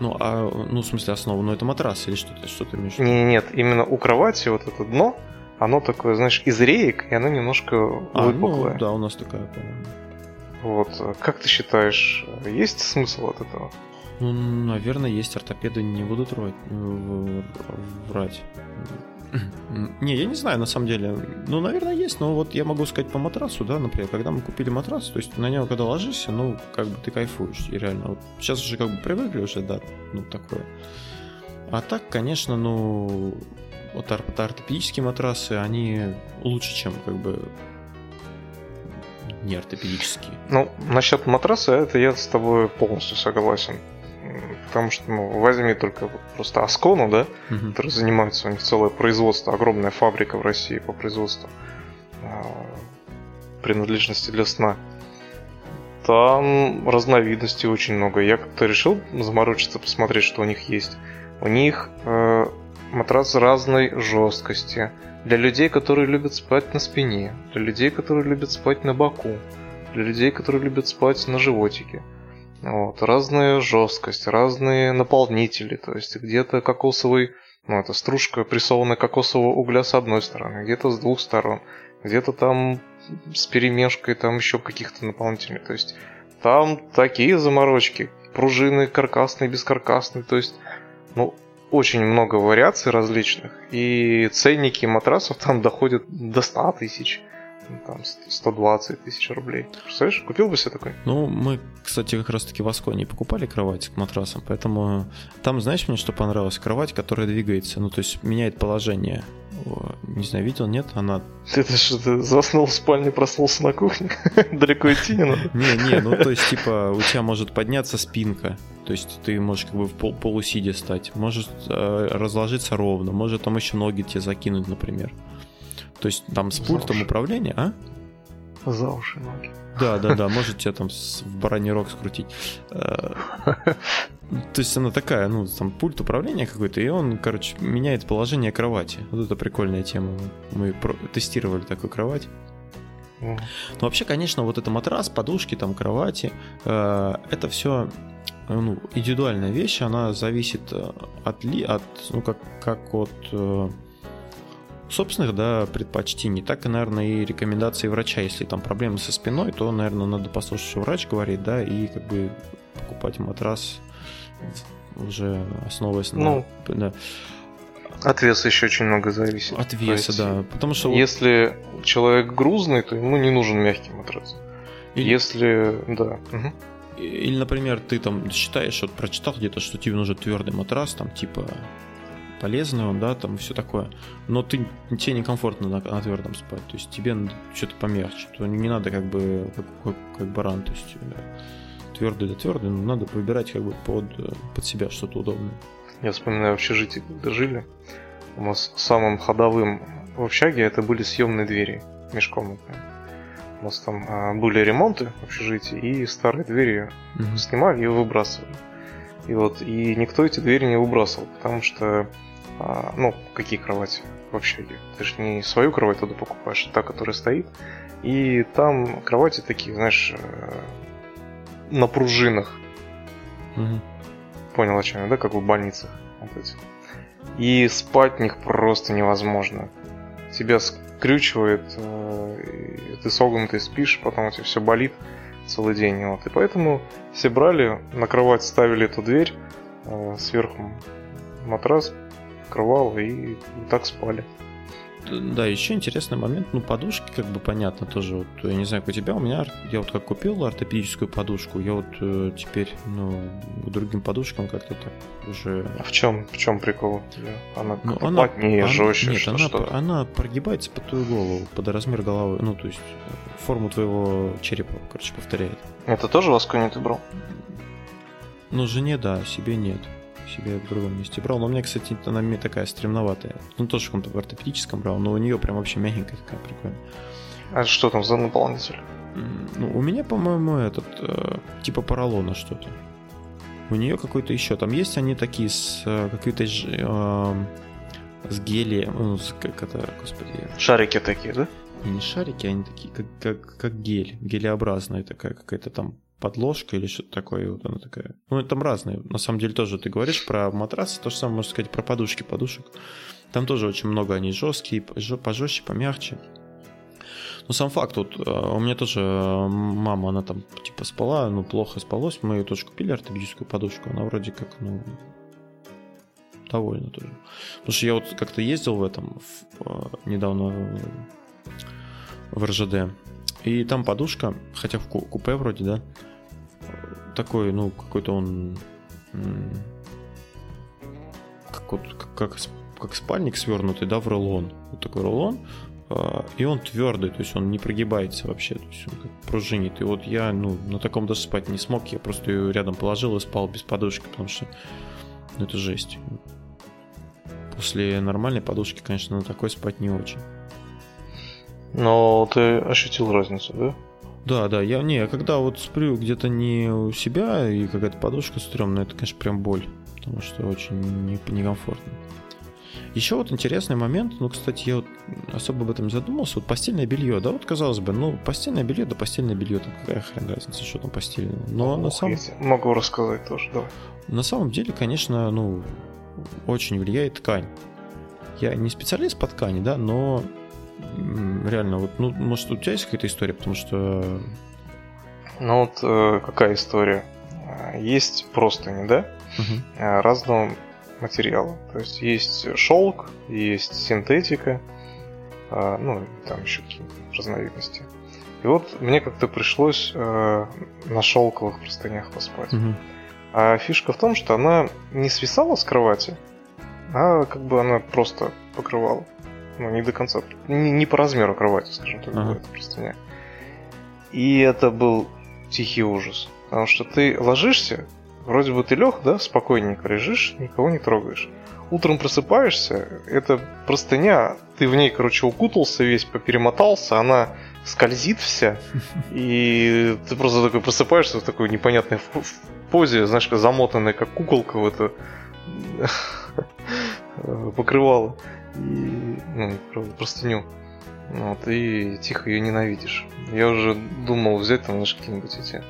Ну, а, ну, в смысле, основа, ну, это матрас или что-то, что ты имеешь? Не, нет, именно у кровати вот это дно, оно такое, знаешь, из реек, и оно немножко а, выпуклое. Ну, да, у нас такая, по-моему. Вот, как ты считаешь, есть смысл от этого? Ну, наверное, есть ортопеды не будут врать. врать. Не, я не знаю, на самом деле. Ну, наверное, есть, но вот я могу сказать по матрасу, да, например, когда мы купили матрас, то есть на него когда ложишься, ну, как бы ты кайфуешь, и реально. Вот сейчас уже как бы привыкли уже, да, ну, такое. А так, конечно, ну, вот ортопедические матрасы, они лучше, чем как бы не ортопедические. Ну, насчет матраса, это я с тобой полностью согласен. Потому что, ну, возьми только просто Аскону, да, угу. который занимается, у них целое производство, огромная фабрика в России по производству э, принадлежности для сна. Там разновидностей очень много. Я как-то решил заморочиться, посмотреть, что у них есть. У них э, матрас разной жесткости. Для людей, которые любят спать на спине. Для людей, которые любят спать на боку. Для людей, которые любят спать на животике. Вот, разная жесткость, разные наполнители, то есть где-то кокосовый, ну это стружка прессованная кокосового угля с одной стороны, где-то с двух сторон, где-то там с перемешкой там еще каких-то наполнителей, то есть там такие заморочки, пружины каркасные, бескаркасные, то есть, ну, очень много вариаций различных, и ценники матрасов там доходят до 100 тысяч там 120 тысяч рублей. Представляешь, купил бы себе такой? Ну, мы, кстати, как раз таки в Асконе покупали кровать к матрасам, поэтому там, знаешь, мне что понравилось? Кровать, которая двигается, ну, то есть меняет положение. Не знаю, видел, нет? Она... Ты, ты что, заснул в спальне, проснулся на кухне? Далеко идти не надо? Не, не, ну, то есть, типа, у тебя может подняться спинка, то есть ты можешь как бы в пол полусидя стать, может э, разложиться ровно, может там еще ноги тебе закинуть, например. То есть там с пультом управления, а? За уши ноги. Да, да, да, может тебя там в бараний рог скрутить. Э, то есть она такая, ну, там пульт управления какой-то, и он, короче, меняет положение кровати. Вот это прикольная тема. Мы тестировали такую кровать. Ну, вообще, конечно, вот это матрас, подушки, там, кровати, э, это все ну, индивидуальная вещь, она зависит э, от, ли, от ну, как, как от собственных да, предпочтений, так и, наверное, и рекомендации врача. Если там проблемы со спиной, то, наверное, надо послушать, что врач говорит, да, и как бы покупать матрас уже основываясь на... Ну, да. От веса еще очень много зависит. От веса, есть, да. Потому что... Если вот... человек грузный, то ему не нужен мягкий матрас. Или... Если... Да. Угу. Или, например, ты там считаешь, вот прочитал где-то, что тебе нужен твердый матрас, там типа полезный он, да, там все такое. Но ты, тебе некомфортно на, на твердом спать. То есть тебе что-то помягче. То не надо как бы как, как, как баран. То есть твердый да твердый, но надо выбирать как бы под, под себя что-то удобное. Я вспоминаю общежитие, когда жили. У нас самым ходовым в общаге это были съемные двери межкомнатные. У нас там а, были ремонты в общежитии, и старые двери угу. снимали и выбрасывали. И вот и никто эти двери не выбрасывал, потому что а, ну, какие кровати в общаге. Ты же не свою кровать туда покупаешь, а та, которая стоит. И там кровати такие, знаешь, э, на пружинах. Угу. Понял, о чем я, да, как в больницах. Вот эти. И спать в них просто невозможно. Тебя скрючивает, э, ты согнутый спишь, потом у тебя все болит целый день. Вот. И поэтому все брали, на кровать ставили эту дверь, э, сверху матрас, крывал и, так спали. да, еще интересный момент, ну, подушки, как бы понятно тоже, вот, я не знаю, как у тебя, у меня, я вот как купил ортопедическую подушку, я вот э, теперь, ну, к другим подушкам как-то так уже... А в чем, в чем прикол? Она ну, она, плотнее, она, жестче, нет, что, она, что? она прогибается под твою голову, под размер головы, ну, то есть форму твоего черепа, короче, повторяет. Это тоже Ласкони ты брал? Ну, жене, да, себе нет себе в другом месте брал. Но у меня, кстати, она мне такая стремноватая. Ну, тоже в каком-то ортопедическом брал, но у нее прям вообще мягенькая такая, прикольная. А что там за наполнитель? Ну, у меня, по-моему, этот, э, типа поролона что-то. У нее какой-то еще. Там есть они такие с э, какой-то э, с гелием. Ну, с, как это, господи. Шарики такие, да? Не, не шарики, они такие, как, как, как гель. Гелеобразная такая какая-то там подложка или что-то такое, вот она такая. Ну, там разные. На самом деле тоже ты говоришь про матрасы, то же самое можно сказать про подушки подушек. Там тоже очень много они жесткие, пожестче, помягче. Но сам факт, вот э, у меня тоже э, мама, она там типа спала, ну плохо спалось, мы ее тоже купили ортопедическую подушку, она вроде как, ну, довольна тоже. Потому что я вот как-то ездил в этом в, э, недавно в РЖД, и там подушка, хотя в купе вроде, да, такой, ну, какой-то он как, вот, как, как спальник свернутый, да, в рулон. Вот такой рулон, а, и он твердый, то есть он не прогибается вообще, то есть он как пружинит. И вот я, ну, на таком даже спать не смог, я просто ее рядом положил и спал без подушки, потому что, ну, это жесть. После нормальной подушки, конечно, на такой спать не очень. Но ты ощутил разницу, да? Да, да, я не, когда вот сплю где-то не у себя и какая-то подушка стрёмная, это, конечно, прям боль, потому что очень не, некомфортно. Еще вот интересный момент, ну, кстати, я вот особо об этом не задумался, вот постельное белье, да, вот казалось бы, ну, постельное белье, да постельное белье, там какая хрен разница, что там постельное. Но Ох, на самом... могу рассказать тоже, да. На самом деле, конечно, ну, очень влияет ткань. Я не специалист по ткани, да, но реально, вот, ну, может, у тебя есть какая-то история, потому что... Ну вот э, какая история? Есть просто не да? Угу. Разного материала. То есть есть шелк, есть синтетика, э, ну, там еще какие-то разновидности. И вот мне как-то пришлось э, на шелковых простынях поспать. Угу. А фишка в том, что она не свисала с кровати, а как бы она просто покрывала ну, не до конца, не, не по размеру кровати, скажем так, ага. это простыня. И это был тихий ужас. Потому что ты ложишься, вроде бы ты лег, да, спокойненько лежишь, никого не трогаешь. Утром просыпаешься, это простыня, ты в ней, короче, укутался весь, поперемотался, она скользит вся, и ты просто такой просыпаешься в такой непонятной позе, знаешь, как замотанная, как куколка в это покрывало и ну, простыню. Вот, и тихо ее ненавидишь. Я уже думал взять там, знаешь, какие-нибудь эти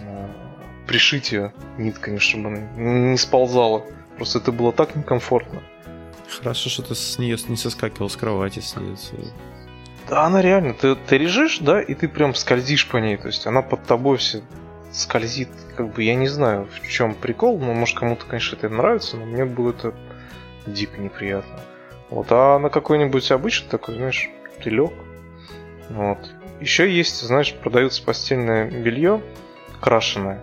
э, пришить ее нитками, чтобы она не сползала. Просто это было так некомфортно. Хорошо, что ты с нее не соскакивал с кровати с нее. Да, она реально. Ты, ты лежишь, да, и ты прям скользишь по ней. То есть она под тобой все скользит. Как бы я не знаю, в чем прикол, но может кому-то, конечно, это нравится, но мне было это дико неприятно. Вот, а на какой-нибудь обычный такой, знаешь, ты лег. Вот. Еще есть, знаешь, продается постельное белье крашеное.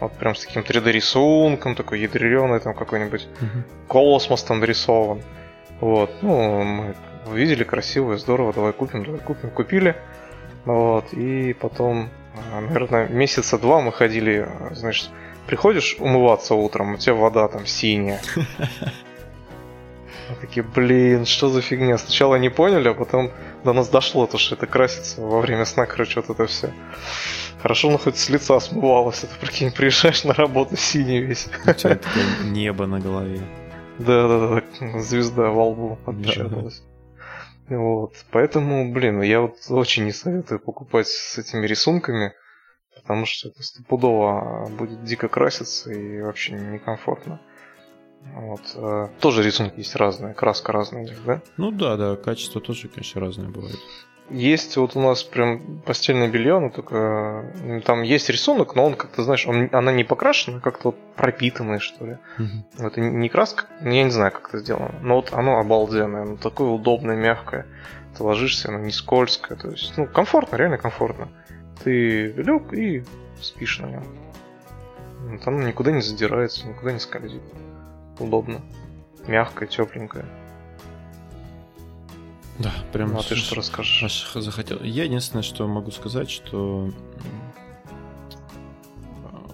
Вот прям с таким 3D рисунком, такой ядреный там какой-нибудь uh космос там нарисован. Вот. Ну, мы увидели красивое, здорово, давай купим, давай купим, купили. Вот. И потом, а, наверное, месяца два мы ходили, знаешь, приходишь умываться утром, у тебя вода там синяя. Мы такие, блин, что за фигня? Сначала не поняли, а потом до нас дошло, то, что это красится во время сна, короче, вот это все. Хорошо, ну хоть с лица смывалось. Это, прикинь, приезжаешь на работу синий весь. Такое небо на голове. Да-да-да, звезда во лбу отпечаталась. Да. Вот, поэтому, блин, я вот очень не советую покупать с этими рисунками, потому что это стопудово будет дико краситься и вообще некомфортно. Вот. Э, тоже рисунки есть разные, краска разная, да? Ну да, да, качество тоже, конечно, разное бывает. есть вот у нас прям постельное белье, но только там есть рисунок, но он как-то, знаешь, он, она не покрашена, как-то вот пропитанная, что ли. Угу. Это не краска, я не знаю, как это сделано. Но вот оно обалденное, оно такое удобное, мягкое. Ты ложишься, оно не скользкое, то есть, ну, комфортно, реально комфортно. Ты лег и спишь на нем. Вот оно никуда не задирается, никуда не скользит. Удобно. Мягкое, тепленькое. Да, прям. Ну, а ты что расскажешь? Аж захотел. Я единственное, что могу сказать, что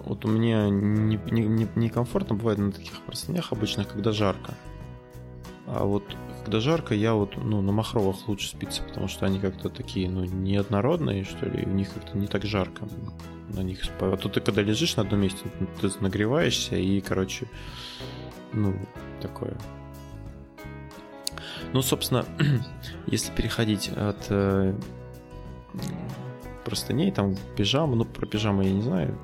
вот у меня некомфортно не, не, не бывает на таких простынях обычно, когда жарко. А вот когда жарко, я вот ну, на махровых лучше спится, потому что они как-то такие, ну, неоднородные, что ли, и у них как-то не так жарко на них спать. А тут ты когда лежишь на одном месте, ты нагреваешься и, короче, ну, такое ну, собственно, если переходить от э, простыней, там, пижамы, ну, про пижамы я не знаю,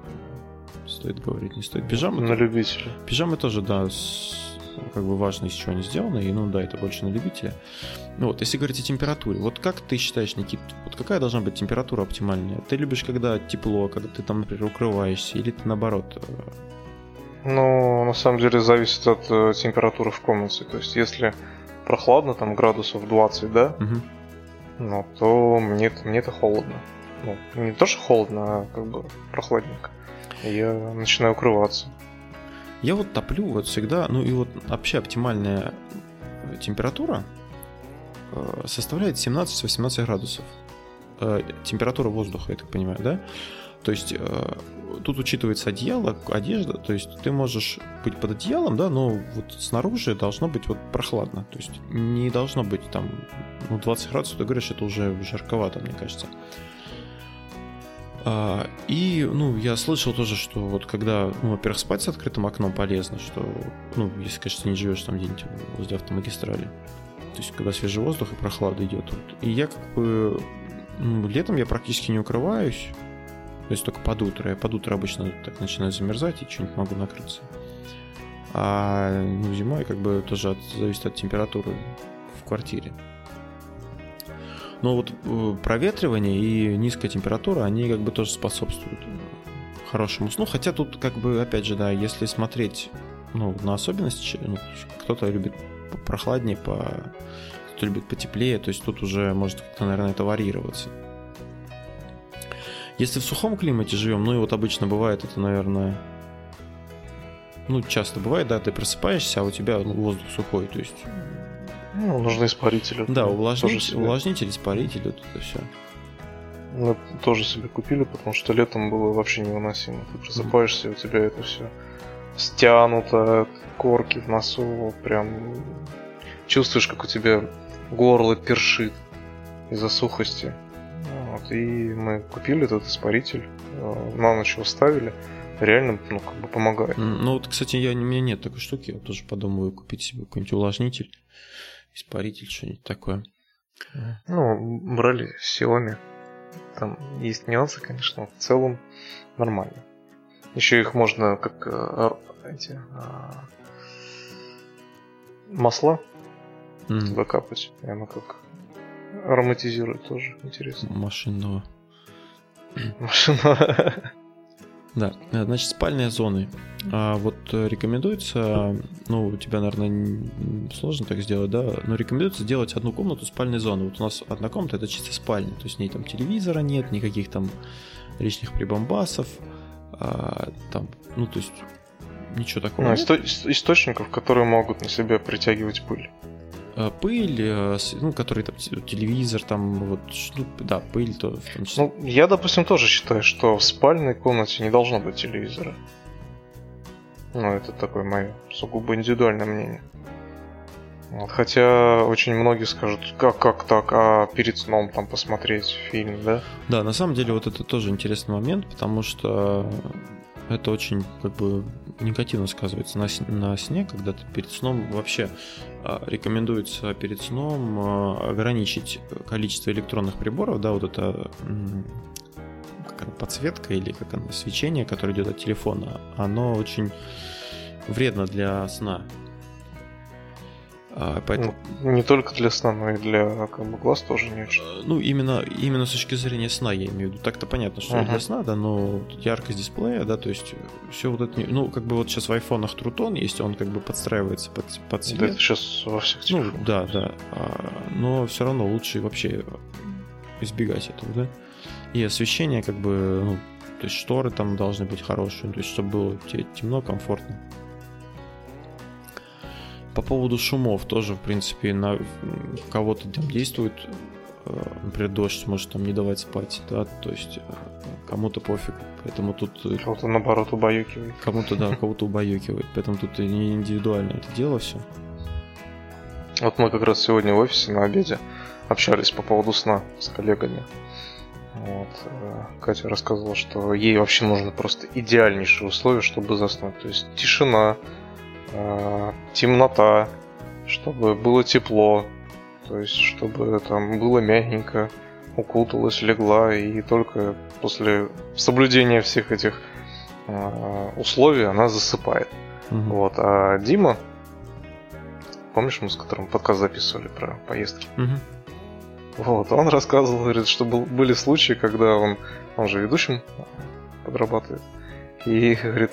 стоит говорить, не стоит. Пижамы... На любителя. Пижамы тоже, да, с, как бы важно, из чего они сделаны, и, ну, да, это больше на любителя. Ну, вот, если говорить о температуре, вот как ты считаешь, Никит, вот какая должна быть температура оптимальная? Ты любишь, когда тепло, когда ты там, например, укрываешься, или ты, наоборот, э, ну, на самом деле зависит от э, температуры в комнате. То есть, если прохладно, там градусов 20, да, угу. ну, то мне, мне это холодно. Ну, не то, что холодно, а как бы прохладненько. Я начинаю укрываться. Я вот топлю вот всегда, ну и вот вообще оптимальная температура э, составляет 17-18 градусов. Э, температура воздуха, я так понимаю, да? То есть э, тут учитывается одеяло, одежда, то есть ты можешь быть под одеялом, да, но вот снаружи должно быть вот прохладно, то есть не должно быть там, ну, 20 градусов, ты говоришь, это уже жарковато, мне кажется. А, и, ну, я слышал тоже, что вот когда, ну, во-первых, спать с открытым окном полезно, что, ну, если, конечно, не живешь там где-нибудь возле автомагистрали, то есть когда свежий воздух и прохлада идет. Вот. И я как бы ну, летом я практически не укрываюсь, то есть только под утро. Я под утро обычно так начинаю замерзать и что-нибудь могу накрыться. А ну, зимой как бы тоже от, зависит от температуры в квартире. Но вот э, проветривание и низкая температура, они как бы тоже способствуют хорошему сну. Хотя тут как бы, опять же, да, если смотреть ну, на особенности, ну, кто-то любит прохладнее, по... кто-то любит потеплее, то есть тут уже может как-то, наверное, это варьироваться. Если в сухом климате живем, ну и вот обычно бывает это, наверное, ну, часто бывает, да, ты просыпаешься, а у тебя ну, воздух сухой, то есть... Ну, нужны испарители. Да, увлажнитель, увлажнитель испаритель, вот это все. Мы тоже себе купили, потому что летом было вообще невыносимо. Ты просыпаешься, mm-hmm. у тебя это все стянуто, корки в носу, прям чувствуешь, как у тебя горло першит из-за сухости. И мы купили этот испаритель, э, на ночь его ставили. Реально, ну, как бы помогает. Ну, вот, кстати, я, у меня нет такой штуки, я тоже подумаю купить себе какой-нибудь увлажнитель, испаритель, что-нибудь такое. Ну, брали Xiaomi. Там есть нюансы, конечно, но в целом нормально. Еще их можно как э, эти а, масла mm. туда капать. И оно как ароматизирует тоже, интересно. Машинного. Машинного. Да, значит, спальные зоны. А вот э, рекомендуется, ну, у тебя, наверное, сложно так сделать, да, но рекомендуется сделать одну комнату спальной зоны. Вот у нас одна комната это чисто спальня, то есть в ней там телевизора нет, никаких там лишних прибамбасов, а, там, ну, то есть ничего такого. Ну, исто- источников, которые могут на себя притягивать пыль. Э, пыль, э, ну, который там телевизор, там вот, ну, да, пыль то в том числе. Ну, я, допустим, тоже считаю, что в спальной комнате не должно быть телевизора. Ну, это такое мое сугубо индивидуальное мнение. Вот, хотя очень многие скажут, как, как так, а перед сном там посмотреть фильм, да? Да, на самом деле вот это тоже интересный момент, потому что это очень как бы негативно сказывается на, на сне, когда ты перед сном вообще а, рекомендуется перед сном а, ограничить количество электронных приборов, да, вот это подсветка или как оно, свечение, которое идет от телефона, оно очень вредно для сна. А, поэтому... Ну, не только для сна, но и для как бы, глаз тоже не очень. А, ну, именно, именно с точки зрения сна, я имею в виду. Так-то понятно, что uh-huh. для сна, да, но яркость дисплея, да, то есть все вот это... Ну, как бы вот сейчас в айфонах Трутон есть, он как бы подстраивается под, под цвет. Да, это сейчас во всех Ну, да, да. А, но все равно лучше вообще избегать этого, да. И освещение, как бы, ну, то есть шторы там должны быть хорошие, то есть чтобы было темно, комфортно. По поводу шумов тоже, в принципе, на кого-то там действует, э, например, дождь может там не давать спать, да, то есть э, кому-то пофиг, поэтому тут... Э, кого-то наоборот убаюкивает. Кому-то, да, кого-то убаюкивает, поэтому тут не индивидуально это дело все. Вот мы как раз сегодня в офисе на обеде общались по поводу сна с коллегами. Вот. Катя рассказывала, что ей вообще нужно просто идеальнейшие условия, чтобы заснуть. То есть тишина, темнота, чтобы было тепло, то есть чтобы там было мягенько, укуталась, легла, и только после соблюдения всех этих э, условий она засыпает. Угу. Вот. А Дима, помнишь, мы с которым подкаст записывали про поездки? Угу. Вот, он рассказывал, говорит, что был, были случаи, когда он, он же ведущим подрабатывает, и, говорит,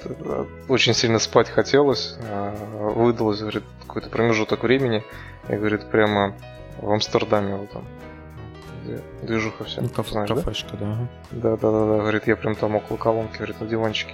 очень сильно спать хотелось, а, выдалось, говорит, какой-то промежуток времени, и, говорит, прямо в Амстердаме вот там, где движуха вся. Ну, каф- знаешь, кафешка, да? Да, да, да, да, говорит, я прям там около колонки, говорит, на диванчике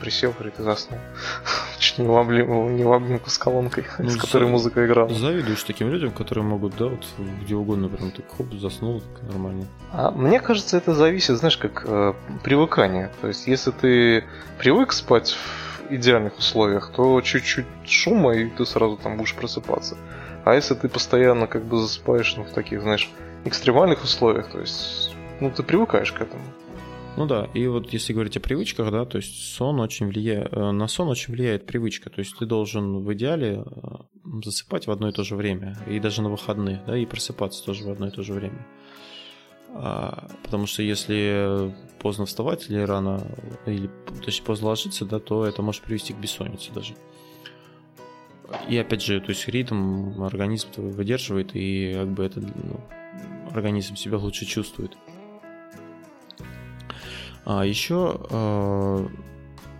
присел, говорит, и заснул. Чуть не в, облим... не в обнимку с колонкой, ну, с которой за... музыка играла. Завидуешь таким людям, которые могут, да, вот где угодно прям так хоп, заснул, так нормально. А мне кажется, это зависит, знаешь, как э, привыкание. То есть, если ты привык спать в идеальных условиях, то чуть-чуть шума, и ты сразу там будешь просыпаться. А если ты постоянно как бы засыпаешь ну, в таких, знаешь, экстремальных условиях, то есть, ну, ты привыкаешь к этому. Ну да, и вот если говорить о привычках, да, то есть сон очень влияет, э, на сон очень влияет привычка, то есть ты должен в идеале э, засыпать в одно и то же время, и даже на выходные, да, и просыпаться тоже в одно и то же время. А, потому что если поздно вставать или рано, или точнее поздно ложиться, да, то это может привести к бессоннице даже. И опять же, то есть ритм организм выдерживает, и как бы это ну, организм себя лучше чувствует. А еще, э,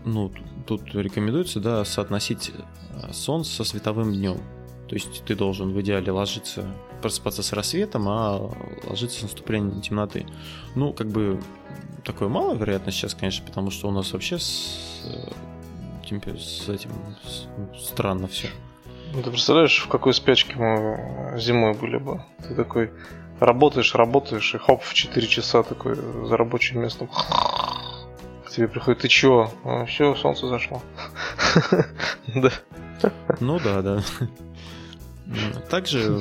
ну, тут рекомендуется, да, соотносить э, сон со световым днем. То есть ты должен в идеале ложиться, просыпаться с рассветом, а ложиться с наступлением темноты. Ну, как бы такое мало вероятно сейчас, конечно, потому что у нас вообще с, э, с этим с, странно все. Ну, ты представляешь, в какой спячке мы зимой были бы? Ты такой работаешь, работаешь, и хоп, в 4 часа такой за рабочим местом тебе приходит, ты чё? А, все, солнце зашло. Да. Ну да, да. Также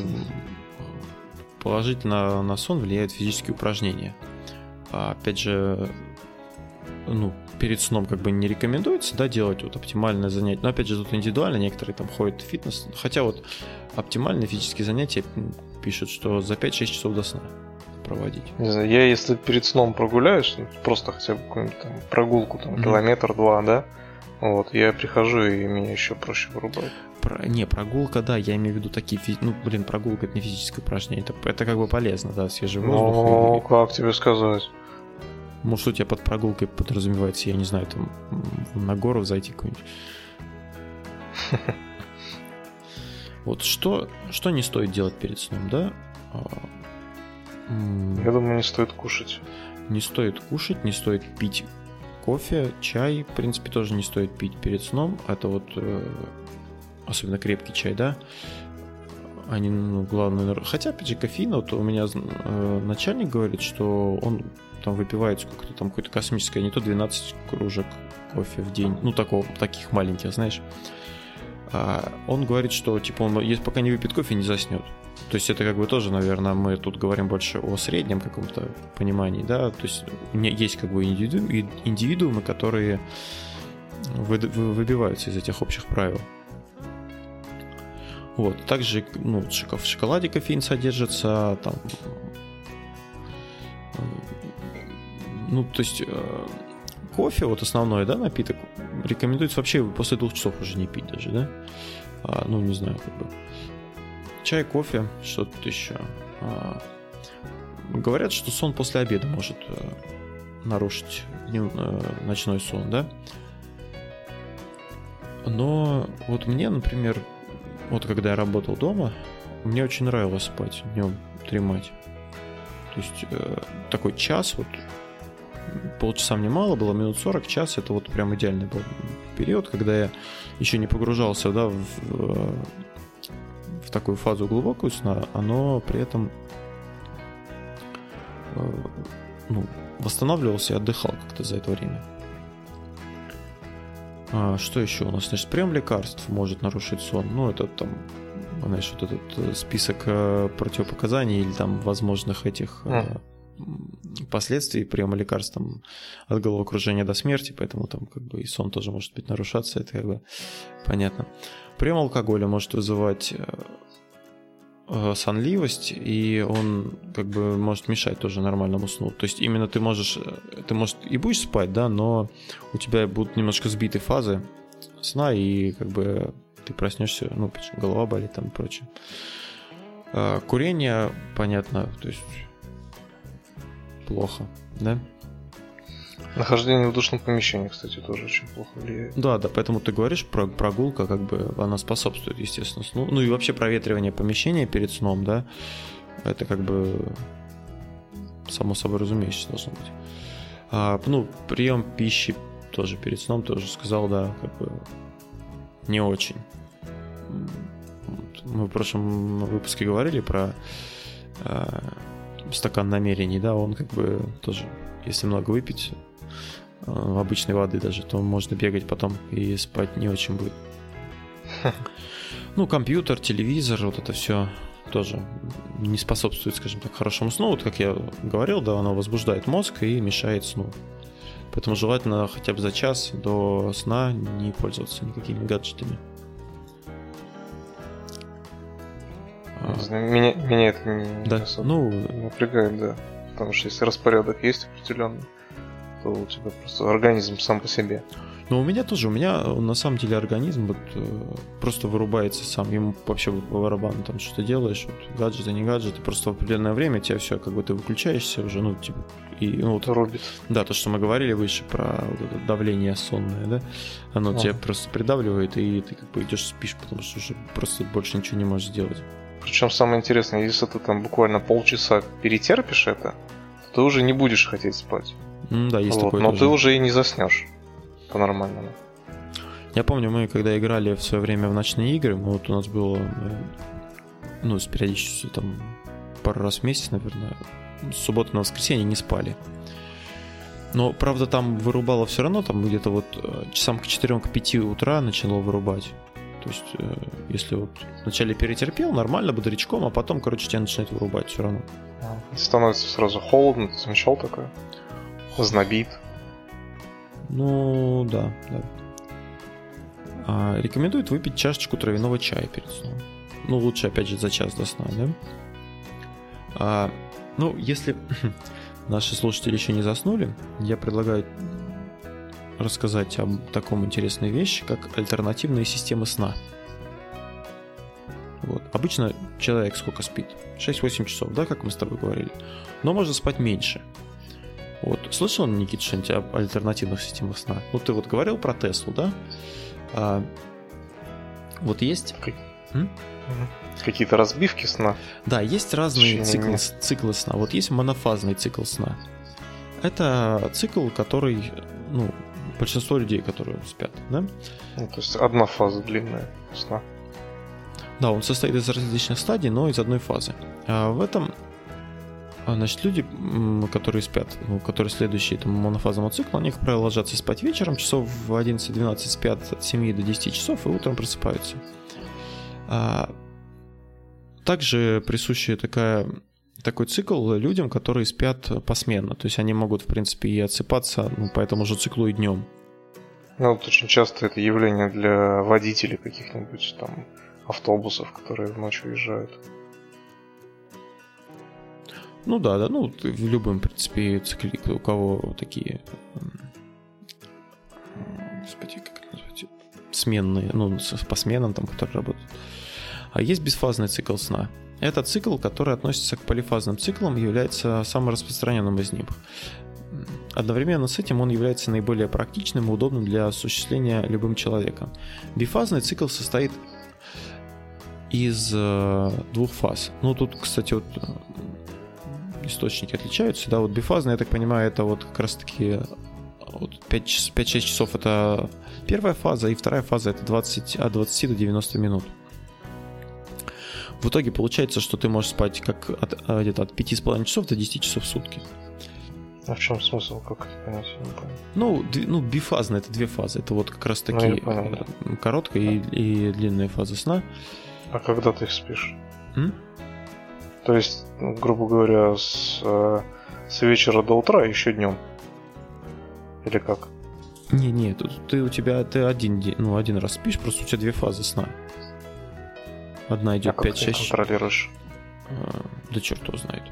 положительно на сон влияют физические упражнения. А, опять же, ну, перед сном как бы не рекомендуется, да, делать вот оптимальное занятие. Но опять же, тут индивидуально, некоторые там ходят в фитнес. Хотя вот оптимальные физические занятия пишут, что за 5-6 часов до сна проводить. Не знаю, я если перед сном прогуляюсь, ну, просто хотя бы какую-нибудь там прогулку, там, mm-hmm. километр-два, да, вот, я прихожу, и меня еще проще вырубают. Про... Не, прогулка, да, я имею в виду такие, фи... ну, блин, прогулка это не физическое упражнение, это, это как бы полезно, да, свежий воздух. Ну, и... как тебе сказать? Может, у тебя под прогулкой подразумевается, я не знаю, там на гору зайти какую-нибудь. Вот что, что не стоит делать перед сном, да? Я думаю, не стоит кушать. Не стоит кушать, не стоит пить кофе, чай, в принципе, тоже не стоит пить перед сном. Это вот э, особенно крепкий чай, да. Они, ну, главное, хотя, опять же, кофеин, вот у меня э, начальник говорит, что он там выпивает сколько-то там какое-то космическое, не то 12 кружек кофе в день, ну, такого, таких маленьких, знаешь. А он говорит, что, типа, он, если пока не выпьет кофе, не заснет. То есть это как бы тоже, наверное, мы тут говорим больше о среднем каком-то понимании, да, то есть есть как бы индивиду, индивидуумы, которые вы, вы, выбиваются из этих общих правил. Вот, также ну, в шоколаде кофеин содержится, там, ну, то есть э, кофе, вот основной, да, напиток, рекомендуется вообще после двух часов уже не пить даже, да, а, ну, не знаю, как бы, чай, кофе, что тут еще. А, говорят, что сон после обеда может э, нарушить э, ночной сон, да? Но вот мне, например, вот когда я работал дома, мне очень нравилось спать днем, дремать. То есть э, такой час, вот полчаса мне мало было, минут 40, час, это вот прям идеальный был период, когда я еще не погружался, да, в, в такую фазу глубокую сна, но при этом э, ну, восстанавливался и отдыхал как-то за это время. А, что еще у нас? Значит, прием лекарств может нарушить сон. Ну, это там, знаешь, вот этот э, список э, противопоказаний или там возможных этих mm. последствий приема лекарств там, от головокружения до смерти, поэтому там как бы и сон тоже может быть нарушаться, это как бы понятно. Прием алкоголя может вызывать Э, сонливость, и он как бы может мешать тоже нормальному сну. То есть именно ты можешь, э, ты может и будешь спать, да, но у тебя будут немножко сбиты фазы сна, и как бы ты проснешься, ну, голова болит там и прочее. А, курение, понятно, то есть плохо, да? Нахождение в душном помещении, кстати, тоже очень плохо влияет. Да, да, поэтому ты говоришь про прогулка, как бы она способствует, естественно, сну. Ну и вообще проветривание помещения перед сном, да, это как бы само собой разумеется должно быть. А, ну, прием пищи тоже перед сном, тоже сказал, да, как бы не очень. Мы в прошлом выпуске говорили про э, стакан намерений, да, он как бы тоже, если много выпить, обычной воды даже, то можно бегать потом и спать не очень будет. Ну, компьютер, телевизор, вот это все тоже не способствует, скажем так, хорошему сну. Вот как я говорил, да, оно возбуждает мозг и мешает сну. Поэтому желательно хотя бы за час до сна не пользоваться никакими гаджетами. Меня, меня это не, да? ну, напрягает, да. Потому что если распорядок есть определенный, то у тебя просто организм сам по себе. Но у меня тоже, у меня на самом деле организм вот э, просто вырубается сам, ему вообще по барабану там что-то делаешь, вот, гаджеты, не гаджеты, просто в определенное время тебя все, как бы ты выключаешься уже, ну, типа, и, ну, вот, Рубит. Да, то, что мы говорили выше про вот это давление сонное, да, оно а. тебя просто придавливает, и ты как бы идешь спишь, потому что уже просто больше ничего не можешь сделать. Причем самое интересное, если ты там буквально полчаса перетерпишь это, то ты уже не будешь хотеть спать. Mm, да, есть вот, такое. Но тоже. ты уже и не заснешь по-нормальному. Я помню, мы когда играли в свое время в ночные игры, мы, вот у нас было, э, ну, с периодичностью там пару раз в месяц, наверное, с субботы на воскресенье не спали. Но, правда, там вырубало все равно, там где-то вот э, часам к 4-5 утра начало вырубать. То есть, э, если вот вначале перетерпел, нормально, бодрячком, а потом, короче, тебя начинает вырубать все равно. Становится сразу холодно, ты замечал такое? Знобит. Ну, да, да. А, рекомендуют выпить чашечку травяного чая перед сном. Ну, лучше, опять же, за час до сна, да? А, ну, если наши слушатели еще не заснули, я предлагаю рассказать об таком интересной вещи, как альтернативные системы сна. Вот. Обычно человек сколько спит? 6-8 часов, да, как мы с тобой говорили. Но можно спать меньше. Вот. Слышал, Никита, что-нибудь об альтернативных системах сна? Ну, ты вот говорил про Теслу, да? А, вот есть... Какие-то разбивки сна? Да, есть разные циклы, циклы сна. Вот есть монофазный цикл сна. Это цикл, который, ну, большинство людей, которые спят, да? Ну, то есть одна фаза длинная сна. Да, он состоит из различных стадий, но из одной фазы. А в этом значит, люди, которые спят, ну, которые следующие этому монофазному циклу, они, как правило, ложатся спать вечером, часов в 11-12 спят от 7 до 10 часов и утром просыпаются. А, также присущая такая такой цикл людям, которые спят посменно. То есть они могут, в принципе, и отсыпаться ну, по этому же циклу и днем. Ну, вот очень часто это явление для водителей каких-нибудь там автобусов, которые в ночь уезжают. Ну да, да, ну в любом, принципе, цикле, у кого такие, господи, как это назвать, сменные, ну, по сменам там, которые работают. А есть бесфазный цикл сна. Это цикл, который относится к полифазным циклам является самым распространенным из них. Одновременно с этим он является наиболее практичным и удобным для осуществления любым человеком. Бифазный цикл состоит из э, двух фаз. Ну, тут, кстати, вот э, источники отличаются. Да, вот бифазный, я так понимаю, это вот как раз-таки вот 5-6 часов это первая фаза, и вторая фаза это 20, от 20 до 90 минут. В итоге получается, что ты можешь спать как от, э, где-то от 5,5 часов до 10 часов в сутки. А в чем смысл, как это понять, я не понял. Ну, ну, бифазно, это две фазы. Это вот как раз ну, таки ну, короткая и, и длинная фаза сна. А когда ты их спишь? М? То есть, ну, грубо говоря, с, э, с вечера до утра еще днем? Или как? Не, не, тут ты у тебя ты один день, ну один раз спишь, просто у тебя две фазы сна. Одна идет а 5-6. Как ты контролируешь? А, да черт его знает.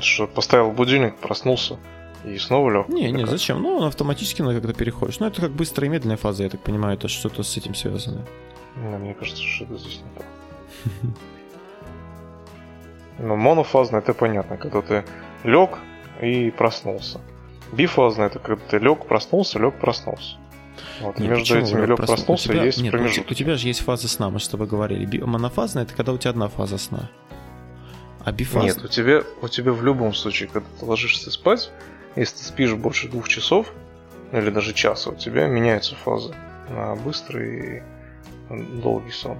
Что, поставил будильник, проснулся и снова лег? Не, не, зачем? Ну, он автоматически на когда переходишь. Ну, это как быстрая и медленная фаза, я так понимаю, это что-то с этим связано. Не, мне кажется, что это здесь не так. Ну, монофазно это понятно, когда ты лег и проснулся. Бифазно это когда ты лег, проснулся, лег, проснулся. Вот, Нет, между этими лег проснулся тебя, есть нет, промежуток. У тебя же есть фаза сна, мы с тобой говорили. Монофазно это когда у тебя одна фаза сна. А бифаз... Нет, у тебя, у тебя в любом случае, когда ты ложишься спать, если ты спишь больше двух часов, или даже часа, у тебя меняются фазы на быстрый и долгий сон.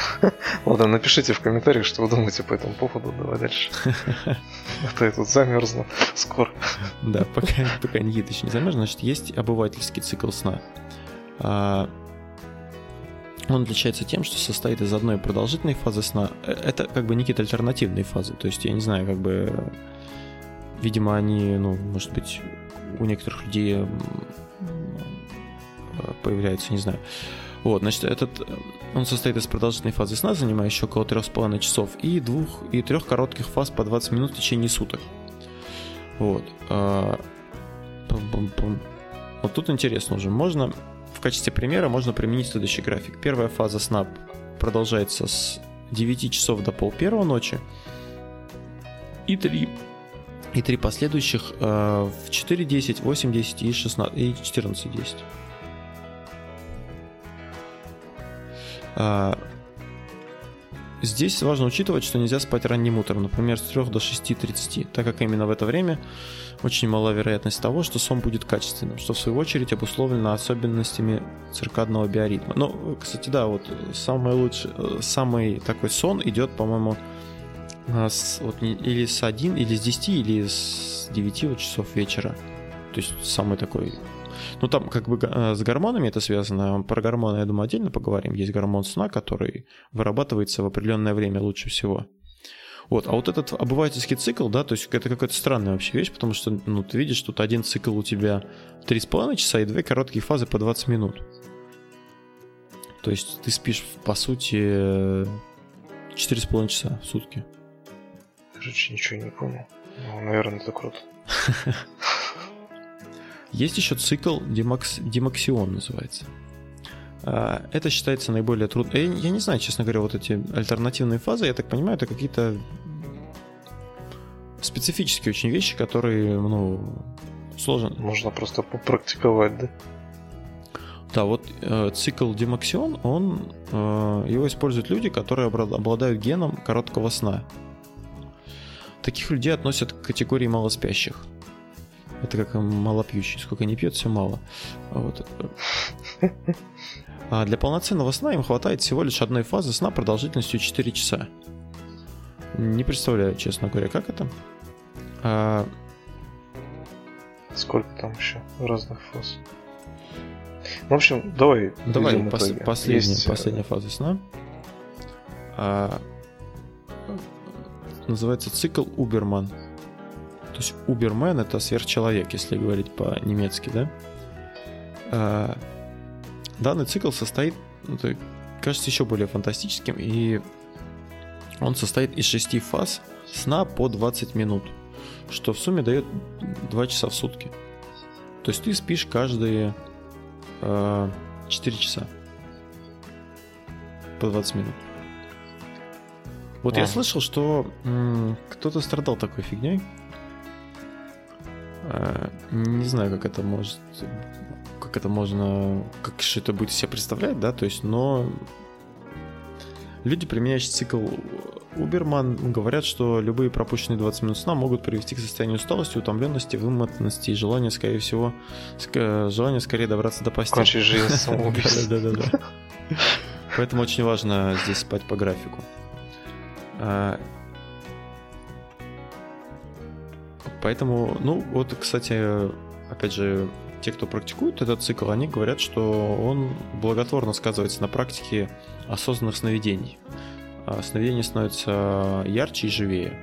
Ладно, напишите в комментариях, что вы думаете по этому поводу. Давай дальше. А то я тут замерзну скоро. Да, пока, пока Никита еще не замерз, значит, есть обывательский цикл сна. А, он отличается тем, что состоит из одной продолжительной фазы сна. Э, это как бы некие альтернативные фазы. То есть, я не знаю, как бы... Видимо, они, ну, может быть, у некоторых людей появляются, не знаю. Вот, значит, этот, он состоит из продолжительной фазы сна, занимающей около 3,5 часов, и двух и трех коротких фаз по 20 минут в течение суток. Вот. А, вот тут интересно уже. Можно в качестве примера можно применить следующий график. Первая фаза сна продолжается с 9 часов до пол первого ночи. И три и три последующих э, в 4.10, 8.10 и, 16, и 14.10. здесь важно учитывать, что нельзя спать ранним утром, например, с 3 до 6.30, так как именно в это время очень мала вероятность того, что сон будет качественным, что в свою очередь обусловлено особенностями циркадного биоритма. Ну, кстати, да, вот самый лучший, самый такой сон идет, по-моему, с, вот, или с 1, или с 10, или с 9 вот, часов вечера. То есть самый такой ну, там как бы э, с гормонами это связано. Про гормоны, я думаю, отдельно поговорим. Есть гормон сна, который вырабатывается в определенное время лучше всего. Вот, а вот этот обывательский цикл, да, то есть это какая-то странная вообще вещь, потому что, ну, ты видишь, тут один цикл у тебя 3,5 часа и две короткие фазы по 20 минут. То есть ты спишь, по сути, 4,5 часа в сутки. Короче, ничего не понял. Ну, наверное, это круто. Есть еще цикл демакс... демаксион называется. А, это считается наиболее трудным. Я, я не знаю, честно говоря, вот эти альтернативные фазы, я так понимаю, это какие-то специфические очень вещи, которые, ну, сложно. Можно просто попрактиковать, да? Да, вот э, цикл демаксион, он э, его используют люди, которые обладают геном короткого сна. Таких людей относят к категории малоспящих. Это как малопьющий. Сколько не пьет, все мало. Вот. А для полноценного сна им хватает всего лишь одной фазы сна продолжительностью 4 часа. Не представляю, честно говоря, как это. А... Сколько там еще разных фаз? Ну, в общем, давай. Давай пос- последняя, Есть... Э, последняя фаза сна. А... Называется цикл Уберман. То есть Убермен это сверхчеловек, если говорить по-немецки, да? А, данный цикл состоит, ну, это, кажется, еще более фантастическим, и он состоит из шести фаз сна по 20 минут, что в сумме дает 2 часа в сутки. То есть ты спишь каждые э, 4 часа. по 20 минут. Вот а. я слышал, что м- кто-то страдал такой фигней. А, не знаю, как это может, как это можно, как что это будет себе представлять, да, то есть, но люди, применяющие цикл Уберман, говорят, что любые пропущенные 20 минут сна могут привести к состоянию усталости, утомленности, вымотанности и желания, скорее всего, ск- желание скорее добраться до постели. Кончить жизнь самоубийством. Да-да-да. Поэтому очень важно здесь спать по графику. Поэтому, ну, вот, кстати, опять же, те, кто практикует этот цикл, они говорят, что он благотворно сказывается на практике осознанных сновидений. А сновидения становятся ярче и живее.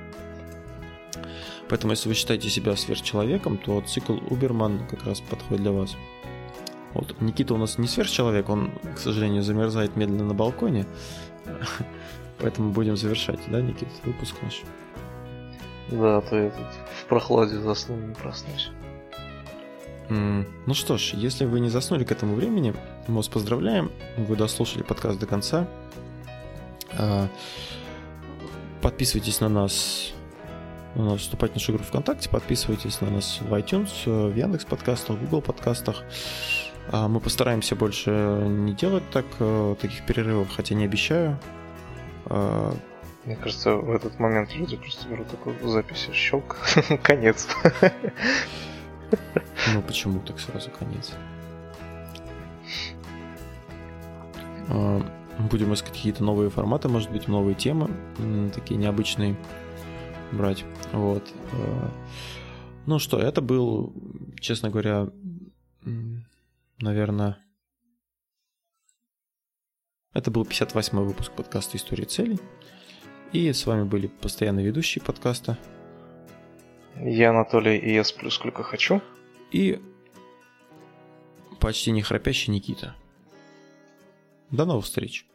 Поэтому, если вы считаете себя сверхчеловеком, то цикл Уберман как раз подходит для вас. Вот Никита у нас не сверхчеловек, он, к сожалению, замерзает медленно на балконе. Поэтому будем завершать, да, Никита, выпуск наш? Да, а я тут в прохладе заснул, не проснусь. Ну что ж, если вы не заснули к этому времени, мы вас поздравляем, вы дослушали подкаст до конца. А, подписывайтесь на нас, вступайте в нашу группу ВКонтакте, подписывайтесь на нас в iTunes, в Яндекс подкастах, в Google подкастах. А, мы постараемся больше не делать так, э, таких перерывов, хотя не обещаю. А, Мне кажется, в этот момент люди просто берут такую запись, щелк, конец. Ну почему так сразу конец? Будем искать какие-то новые форматы, может быть, новые темы, такие необычные брать. Вот. Ну что, это был, честно говоря, наверное, это был 58-й выпуск подкаста «Истории целей». И с вами были постоянно ведущие подкаста. Я Анатолий, и я сплю сколько хочу. И почти не храпящий Никита. До новых встреч.